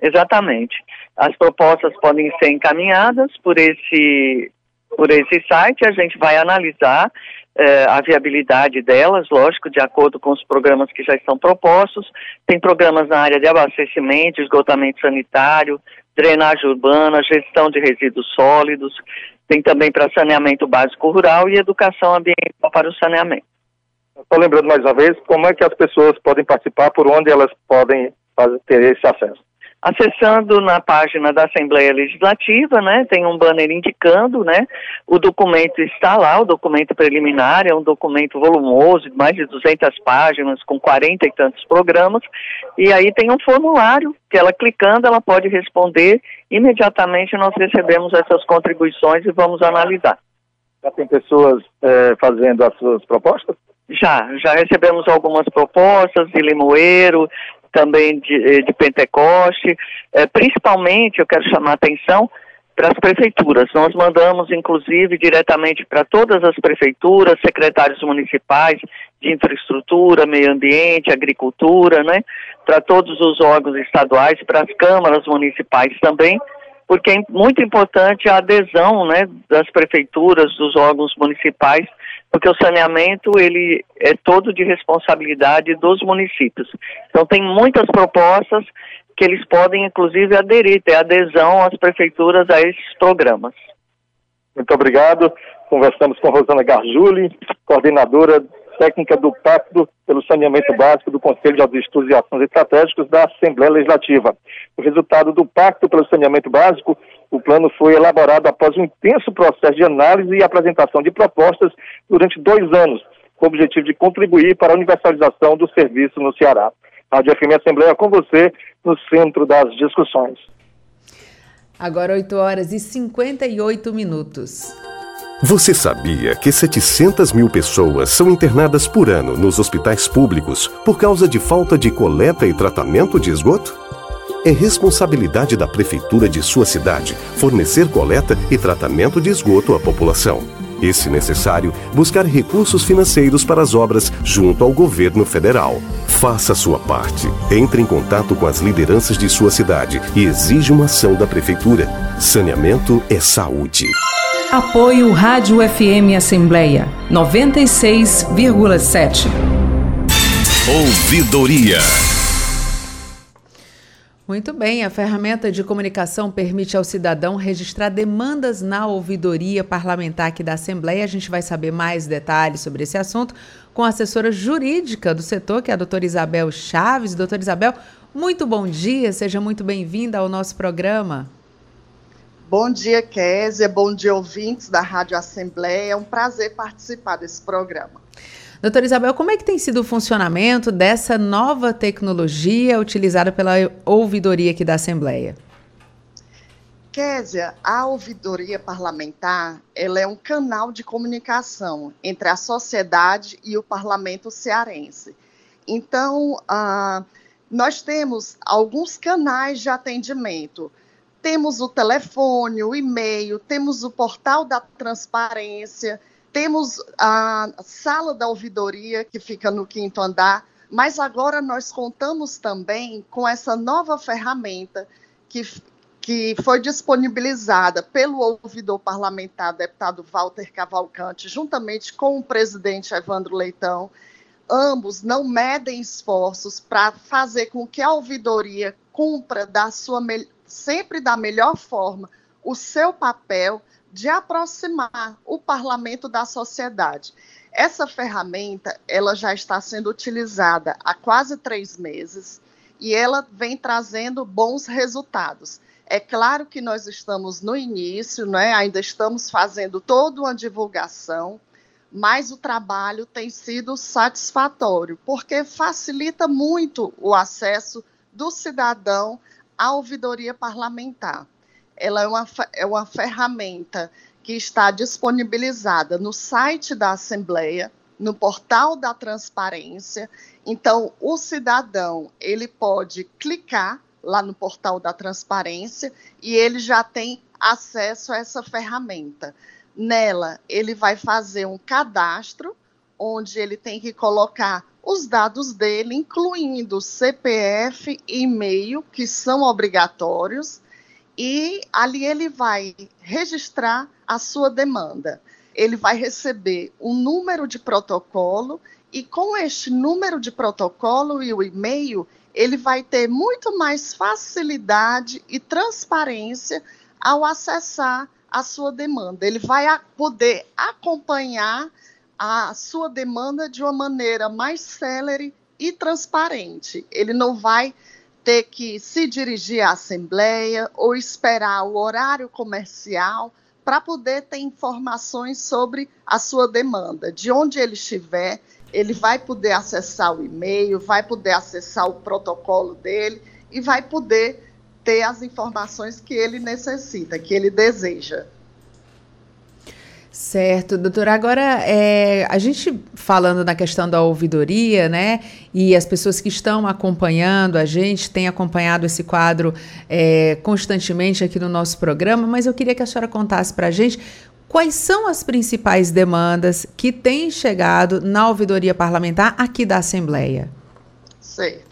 Exatamente. As propostas podem ser encaminhadas por esse por esse site, a gente vai analisar eh, a viabilidade delas, lógico, de acordo com os programas que já estão propostos. Tem programas na área de abastecimento, esgotamento sanitário, drenagem urbana, gestão de resíduos sólidos, tem também para saneamento básico rural e educação ambiental para o saneamento. Só lembrando mais uma vez, como é que as pessoas podem participar, por onde elas podem fazer, ter esse acesso? Acessando na página da Assembleia Legislativa, né, tem um banner indicando, né, o documento está lá, o documento preliminar, é um documento volumoso, de mais de 200 páginas, com 40 e tantos programas, e aí tem um formulário que ela clicando, ela pode responder, imediatamente nós recebemos essas contribuições e vamos analisar. Já tem pessoas é, fazendo as suas propostas? Já, já recebemos algumas propostas de Limoeiro, também de, eh, de Pentecoste, é, principalmente eu quero chamar a atenção para as prefeituras. Nós mandamos, inclusive, diretamente para todas as prefeituras, secretários municipais de infraestrutura, meio ambiente, agricultura, né, para todos os órgãos estaduais, para as câmaras municipais também, porque é muito importante a adesão, né, das prefeituras, dos órgãos municipais porque o saneamento ele é todo de responsabilidade dos municípios. Então tem muitas propostas que eles podem inclusive aderir, ter adesão às prefeituras a esses programas. Muito obrigado. Conversamos com Rosana Garjuli, coordenadora técnica do Pacto pelo Saneamento Básico do Conselho de Estudos e Ações Estratégicos da Assembleia Legislativa. O resultado do Pacto pelo Saneamento Básico o plano foi elaborado após um intenso processo de análise e apresentação de propostas durante dois anos, com o objetivo de contribuir para a universalização do serviço no Ceará. Rádio FM Assembleia com você no centro das discussões. Agora 8 horas e 58 minutos. Você sabia que 700 mil pessoas são internadas por ano nos hospitais públicos por causa de falta de coleta e tratamento de esgoto? É responsabilidade da prefeitura de sua cidade fornecer coleta e tratamento de esgoto à população. E, se necessário, buscar recursos financeiros para as obras junto ao governo federal. Faça a sua parte. Entre em contato com as lideranças de sua cidade e exija uma ação da prefeitura. Saneamento é saúde. Apoio Rádio FM Assembleia 96,7. Ouvidoria. Muito bem, a ferramenta de comunicação permite ao cidadão registrar demandas na ouvidoria parlamentar aqui da Assembleia. A gente vai saber mais detalhes sobre esse assunto com a assessora jurídica do setor, que é a doutora Isabel Chaves. Doutora Isabel, muito bom dia, seja muito bem-vinda ao nosso programa. Bom dia, Késia, bom dia, ouvintes da Rádio Assembleia. É um prazer participar desse programa. Doutora Isabel, como é que tem sido o funcionamento dessa nova tecnologia utilizada pela ouvidoria aqui da Assembleia? Késia, a ouvidoria parlamentar ela é um canal de comunicação entre a sociedade e o parlamento cearense. Então, uh, nós temos alguns canais de atendimento. Temos o telefone, o e-mail, temos o portal da transparência, temos a sala da ouvidoria, que fica no quinto andar, mas agora nós contamos também com essa nova ferramenta que, que foi disponibilizada pelo ouvidor parlamentar, deputado Walter Cavalcante, juntamente com o presidente Evandro Leitão. Ambos não medem esforços para fazer com que a ouvidoria cumpra da sua sempre da melhor forma o seu papel de aproximar o parlamento da sociedade. Essa ferramenta ela já está sendo utilizada há quase três meses e ela vem trazendo bons resultados. É claro que nós estamos no início, né? ainda estamos fazendo toda uma divulgação, mas o trabalho tem sido satisfatório, porque facilita muito o acesso do cidadão à ouvidoria parlamentar ela é uma, é uma ferramenta que está disponibilizada no site da Assembleia, no portal da transparência. Então, o cidadão ele pode clicar lá no portal da transparência e ele já tem acesso a essa ferramenta. Nela, ele vai fazer um cadastro onde ele tem que colocar os dados dele, incluindo CPF e e-mail, que são obrigatórios, e ali ele vai registrar a sua demanda. Ele vai receber um número de protocolo e com este número de protocolo e o e-mail, ele vai ter muito mais facilidade e transparência ao acessar a sua demanda. Ele vai poder acompanhar a sua demanda de uma maneira mais célere e transparente. Ele não vai ter que se dirigir à Assembleia ou esperar o horário comercial para poder ter informações sobre a sua demanda. De onde ele estiver, ele vai poder acessar o e-mail, vai poder acessar o protocolo dele e vai poder ter as informações que ele necessita, que ele deseja. Certo, doutora. Agora, é, a gente falando na questão da ouvidoria, né? E as pessoas que estão acompanhando a gente têm acompanhado esse quadro é, constantemente aqui no nosso programa, mas eu queria que a senhora contasse para a gente quais são as principais demandas que têm chegado na ouvidoria parlamentar aqui da Assembleia. Sei.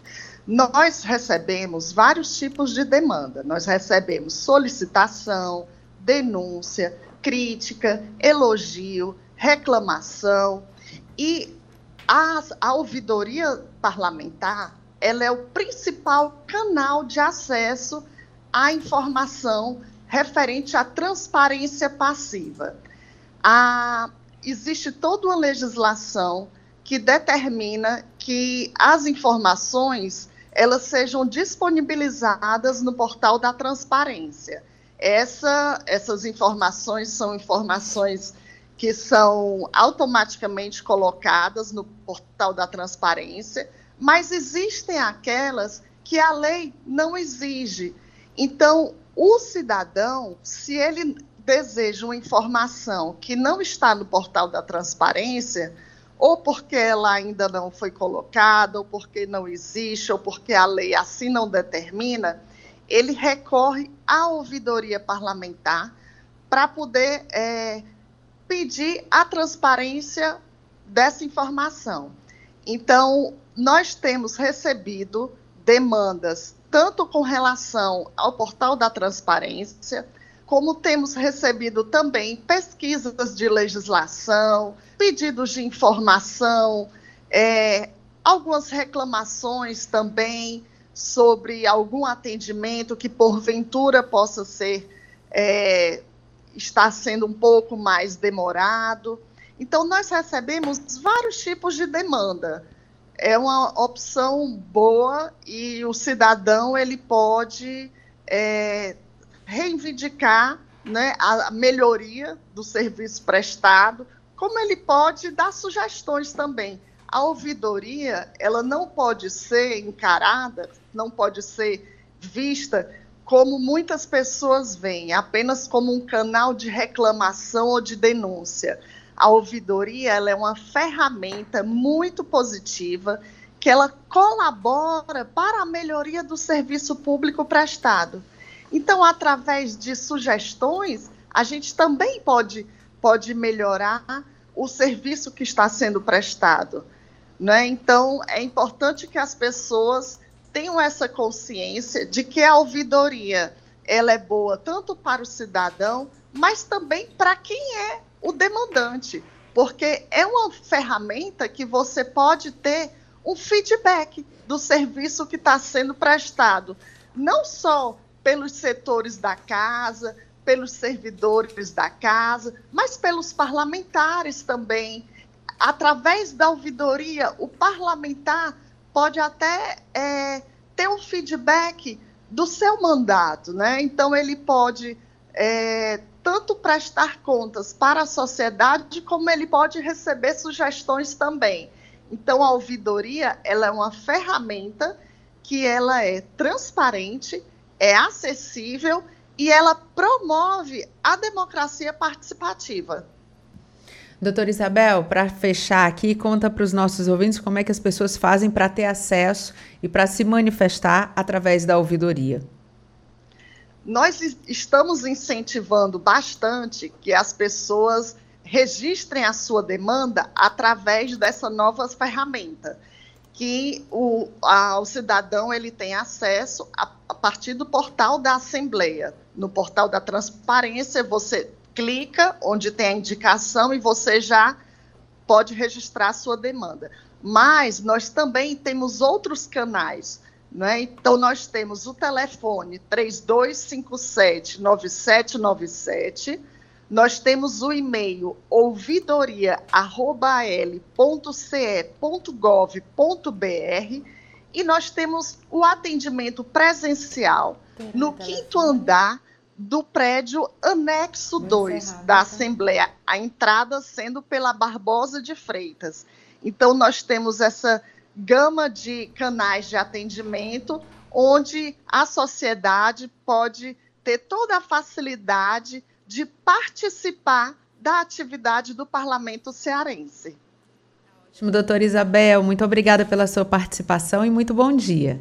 Nós recebemos vários tipos de demanda. Nós recebemos solicitação, denúncia crítica, elogio, reclamação. E a, a ouvidoria parlamentar ela é o principal canal de acesso à informação referente à transparência passiva. A, existe toda uma legislação que determina que as informações elas sejam disponibilizadas no portal da transparência. Essa, essas informações são informações que são automaticamente colocadas no portal da transparência, mas existem aquelas que a lei não exige. Então, o cidadão, se ele deseja uma informação que não está no portal da transparência, ou porque ela ainda não foi colocada, ou porque não existe, ou porque a lei assim não determina, ele recorre à ouvidoria parlamentar para poder é, pedir a transparência dessa informação. Então, nós temos recebido demandas tanto com relação ao portal da transparência, como temos recebido também pesquisas de legislação, pedidos de informação, é, algumas reclamações também sobre algum atendimento que porventura possa ser é, está sendo um pouco mais demorado. Então nós recebemos vários tipos de demanda. É uma opção boa e o cidadão ele pode é, reivindicar né, a melhoria do serviço prestado, como ele pode dar sugestões também a ouvidoria ela não pode ser encarada, não pode ser vista como muitas pessoas veem, apenas como um canal de reclamação ou de denúncia. A ouvidoria ela é uma ferramenta muito positiva que ela colabora para a melhoria do serviço público prestado. Então, através de sugestões, a gente também pode, pode melhorar o serviço que está sendo prestado. Né? Então, é importante que as pessoas tenham essa consciência de que a ouvidoria ela é boa tanto para o cidadão, mas também para quem é o demandante, porque é uma ferramenta que você pode ter um feedback do serviço que está sendo prestado, não só pelos setores da casa, pelos servidores da casa, mas pelos parlamentares também através da ouvidoria, o parlamentar pode até é, ter um feedback do seu mandato, né? Então ele pode é, tanto prestar contas para a sociedade, como ele pode receber sugestões também. Então a ouvidoria ela é uma ferramenta que ela é transparente, é acessível e ela promove a democracia participativa. Doutora Isabel, para fechar aqui, conta para os nossos ouvintes como é que as pessoas fazem para ter acesso e para se manifestar através da ouvidoria. Nós estamos incentivando bastante que as pessoas registrem a sua demanda através dessa nova ferramenta, que o, a, o cidadão ele tem acesso a, a partir do portal da Assembleia. No portal da transparência, você clica onde tem a indicação e você já pode registrar a sua demanda. Mas nós também temos outros canais. Né? Então, nós temos o telefone 3257-9797, nós temos o e-mail ouvidoria.al.ce.gov.br e nós temos o atendimento presencial no quinto andar do prédio anexo 2 da Assembleia, a entrada sendo pela Barbosa de Freitas. Então, nós temos essa gama de canais de atendimento onde a sociedade pode ter toda a facilidade de participar da atividade do parlamento cearense. Ótimo, doutora Isabel, muito obrigada pela sua participação e muito bom dia.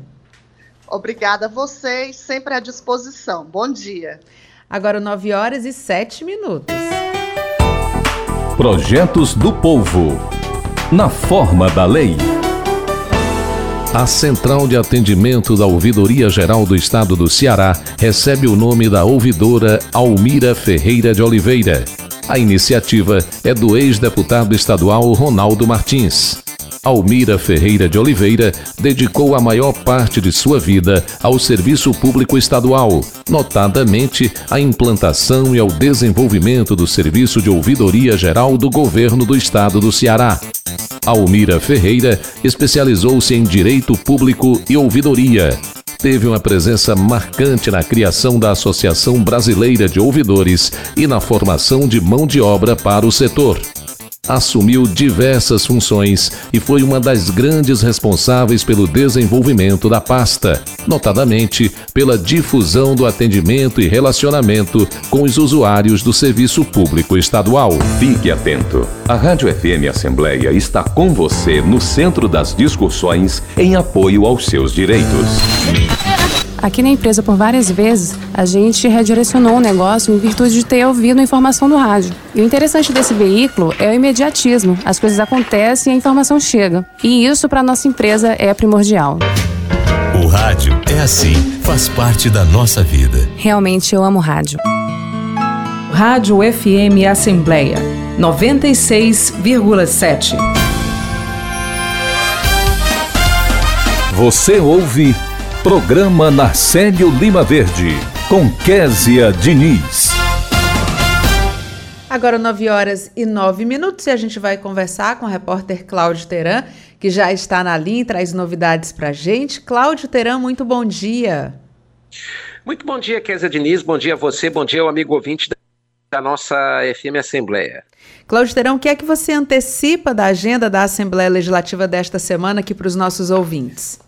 Obrigada a vocês, sempre à disposição. Bom dia. Agora 9 horas e 7 minutos. Projetos do Povo. Na forma da lei. A Central de Atendimento da Ouvidoria Geral do Estado do Ceará recebe o nome da ouvidora Almira Ferreira de Oliveira. A iniciativa é do ex-deputado estadual Ronaldo Martins. Almira Ferreira de Oliveira dedicou a maior parte de sua vida ao serviço público estadual, notadamente à implantação e ao desenvolvimento do Serviço de Ouvidoria Geral do Governo do Estado do Ceará. Almira Ferreira especializou-se em Direito Público e Ouvidoria. Teve uma presença marcante na criação da Associação Brasileira de Ouvidores e na formação de mão de obra para o setor assumiu diversas funções e foi uma das grandes responsáveis pelo desenvolvimento da pasta, notadamente pela difusão do atendimento e relacionamento com os usuários do serviço público estadual. Fique atento. A Rádio FM Assembleia está com você no centro das discussões em apoio aos seus direitos. Aqui na empresa, por várias vezes, a gente redirecionou o negócio em virtude de ter ouvido a informação do rádio. E o interessante desse veículo é o imediatismo. As coisas acontecem e a informação chega. E isso, para nossa empresa, é primordial. O rádio é assim, faz parte da nossa vida. Realmente eu amo rádio. Rádio FM Assembleia 96,7. Você ouve Programa Narcélio Lima Verde, com Késia Diniz. Agora 9 horas e 9 minutos e a gente vai conversar com o repórter Cláudio Teran, que já está na linha e traz novidades para a gente. Cláudio Teran, muito bom dia. Muito bom dia, Késia Diniz, bom dia a você, bom dia ao amigo ouvinte da nossa FM Assembleia. Cláudio Teran, o que é que você antecipa da agenda da Assembleia Legislativa desta semana aqui para os nossos ouvintes?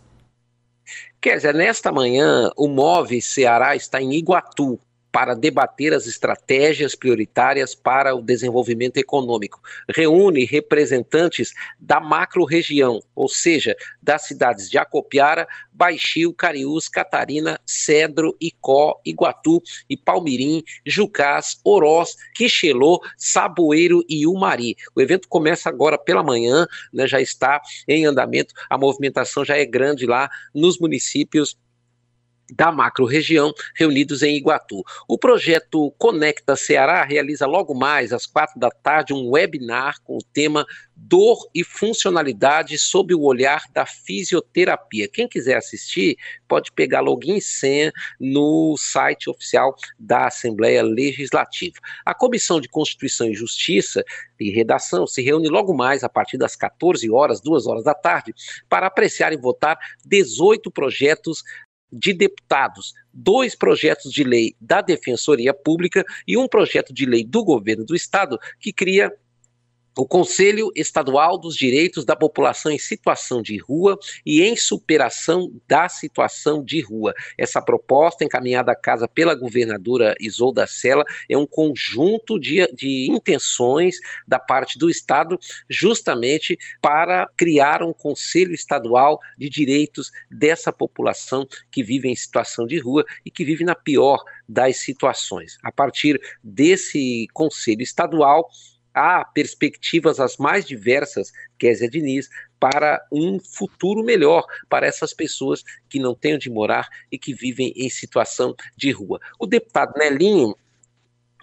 Quer dizer, nesta manhã, o MOVE Ceará está em Iguatu, para debater as estratégias prioritárias para o desenvolvimento econômico. Reúne representantes da macro-região, ou seja, das cidades de Acopiara, Baixio, Cariús, Catarina, Cedro, Icó, Iguatu e Palmirim, Jucás, Oroz, Quixelô, Saboeiro e Umari. O evento começa agora pela manhã, né, já está em andamento, a movimentação já é grande lá nos municípios da macro-região reunidos em Iguatu. O projeto Conecta Ceará realiza logo mais às quatro da tarde um webinar com o tema Dor e Funcionalidade sob o olhar da fisioterapia. Quem quiser assistir pode pegar login e senha no site oficial da Assembleia Legislativa. A Comissão de Constituição e Justiça e Redação se reúne logo mais a partir das 14 horas, 2 horas da tarde, para apreciar e votar 18 projetos de deputados, dois projetos de lei da Defensoria Pública e um projeto de lei do governo do estado que cria o Conselho Estadual dos Direitos da População em Situação de Rua e em Superação da Situação de Rua. Essa proposta, encaminhada à casa pela governadora Isolda Sela, é um conjunto de, de intenções da parte do Estado, justamente para criar um Conselho Estadual de Direitos dessa população que vive em situação de rua e que vive na pior das situações. A partir desse Conselho Estadual, há perspectivas as mais diversas, Kézia Diniz, para um futuro melhor para essas pessoas que não têm onde morar e que vivem em situação de rua. O deputado Nelinho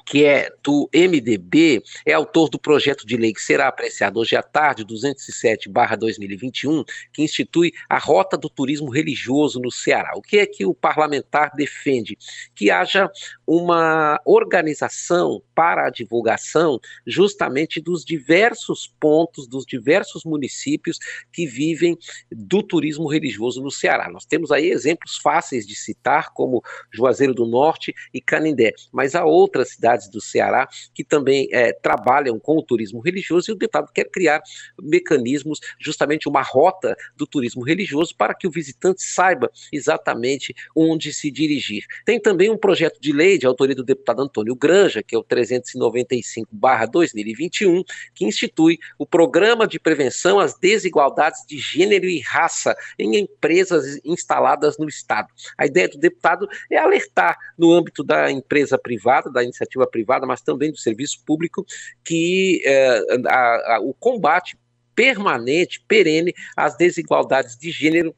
que é do MDB, é autor do projeto de lei que será apreciado hoje à tarde, 207-2021, que institui a Rota do Turismo Religioso no Ceará. O que é que o parlamentar defende? Que haja uma organização para a divulgação justamente dos diversos pontos, dos diversos municípios que vivem do turismo religioso no Ceará. Nós temos aí exemplos fáceis de citar, como Juazeiro do Norte e Canindé, mas há outras cidades cidades do Ceará que também é, trabalham com o turismo religioso e o deputado quer criar mecanismos, justamente uma rota do turismo religioso para que o visitante saiba exatamente onde se dirigir. Tem também um projeto de lei de autoria do deputado Antônio Granja, que é o 395/2021, que institui o Programa de Prevenção às Desigualdades de Gênero e Raça em empresas instaladas no Estado. A ideia do deputado é alertar no âmbito da empresa privada, da iniciativa privada, mas também do serviço público, que é, a, a, o combate permanente, perene, às desigualdades de gênero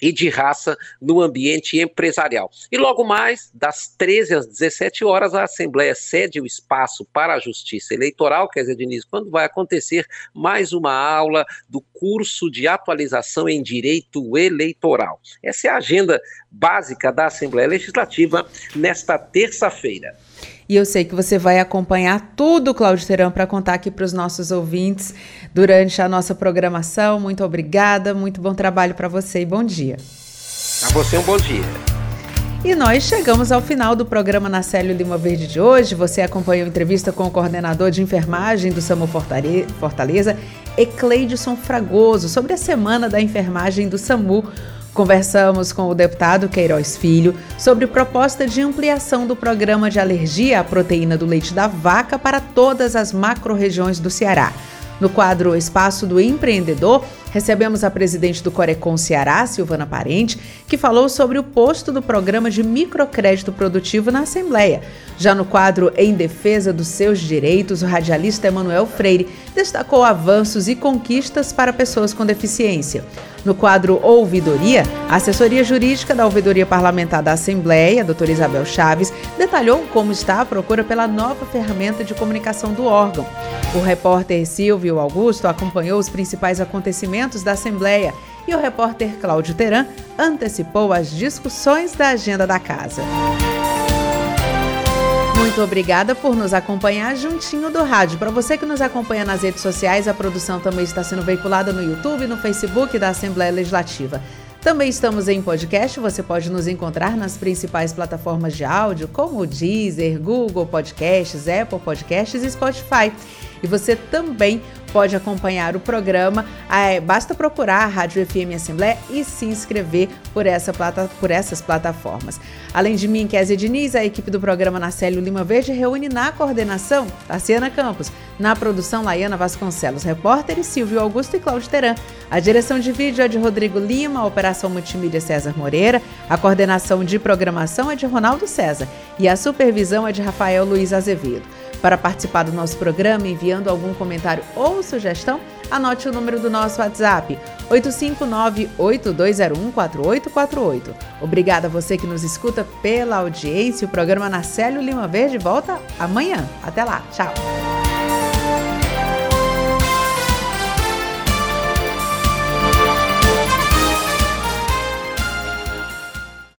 e de raça no ambiente empresarial. E logo mais, das 13 às 17 horas, a Assembleia cede o espaço para a Justiça Eleitoral, quer dizer, Denise, quando vai acontecer mais uma aula do curso de atualização em direito eleitoral. Essa é a agenda básica da Assembleia Legislativa nesta terça-feira. E eu sei que você vai acompanhar tudo, Cláudio Terão, para contar aqui para os nossos ouvintes durante a nossa programação. Muito obrigada, muito bom trabalho para você e bom dia. A você um bom dia. E nós chegamos ao final do programa na Célio Lima Verde de hoje. Você acompanhou a entrevista com o coordenador de enfermagem do SAMU Fortaleza, Ecleidson Fragoso, sobre a semana da enfermagem do SAMU. Conversamos com o deputado Queiroz Filho sobre proposta de ampliação do programa de alergia à proteína do leite da vaca para todas as macro-regiões do Ceará. No quadro Espaço do Empreendedor, recebemos a presidente do Corecon Ceará, Silvana Parente, que falou sobre o posto do programa de microcrédito produtivo na Assembleia. Já no quadro Em Defesa dos Seus Direitos, o radialista Emanuel Freire destacou avanços e conquistas para pessoas com deficiência. No quadro Ouvidoria, a assessoria jurídica da Ouvidoria Parlamentar da Assembleia, doutora Isabel Chaves, detalhou como está a procura pela nova ferramenta de comunicação do órgão. O repórter Silvio Augusto acompanhou os principais acontecimentos da Assembleia e o repórter Cláudio Teran antecipou as discussões da agenda da casa. Muito obrigada por nos acompanhar juntinho do rádio. Para você que nos acompanha nas redes sociais, a produção também está sendo veiculada no YouTube e no Facebook da Assembleia Legislativa. Também estamos em podcast, você pode nos encontrar nas principais plataformas de áudio, como o Deezer, Google Podcasts, Apple Podcasts e Spotify. E você também pode acompanhar o programa. É, basta procurar a Rádio FM Assembleia e se inscrever por, essa plata, por essas plataformas. Além de mim, Kézia Diniz, a equipe do programa Nacélio Lima Verde reúne na coordenação Tassiana Campos, na produção Laiana Vasconcelos, repórteres Silvio Augusto e Cláudio Teran. A direção de vídeo é de Rodrigo Lima, a operação multimídia César Moreira, a coordenação de programação é de Ronaldo César e a supervisão é de Rafael Luiz Azevedo. Para participar do nosso programa, enviando algum comentário ou sugestão, anote o número do nosso WhatsApp, 859-8201-4848. Obrigada a você que nos escuta pela audiência. O programa Nacélio Lima Verde volta amanhã. Até lá. Tchau.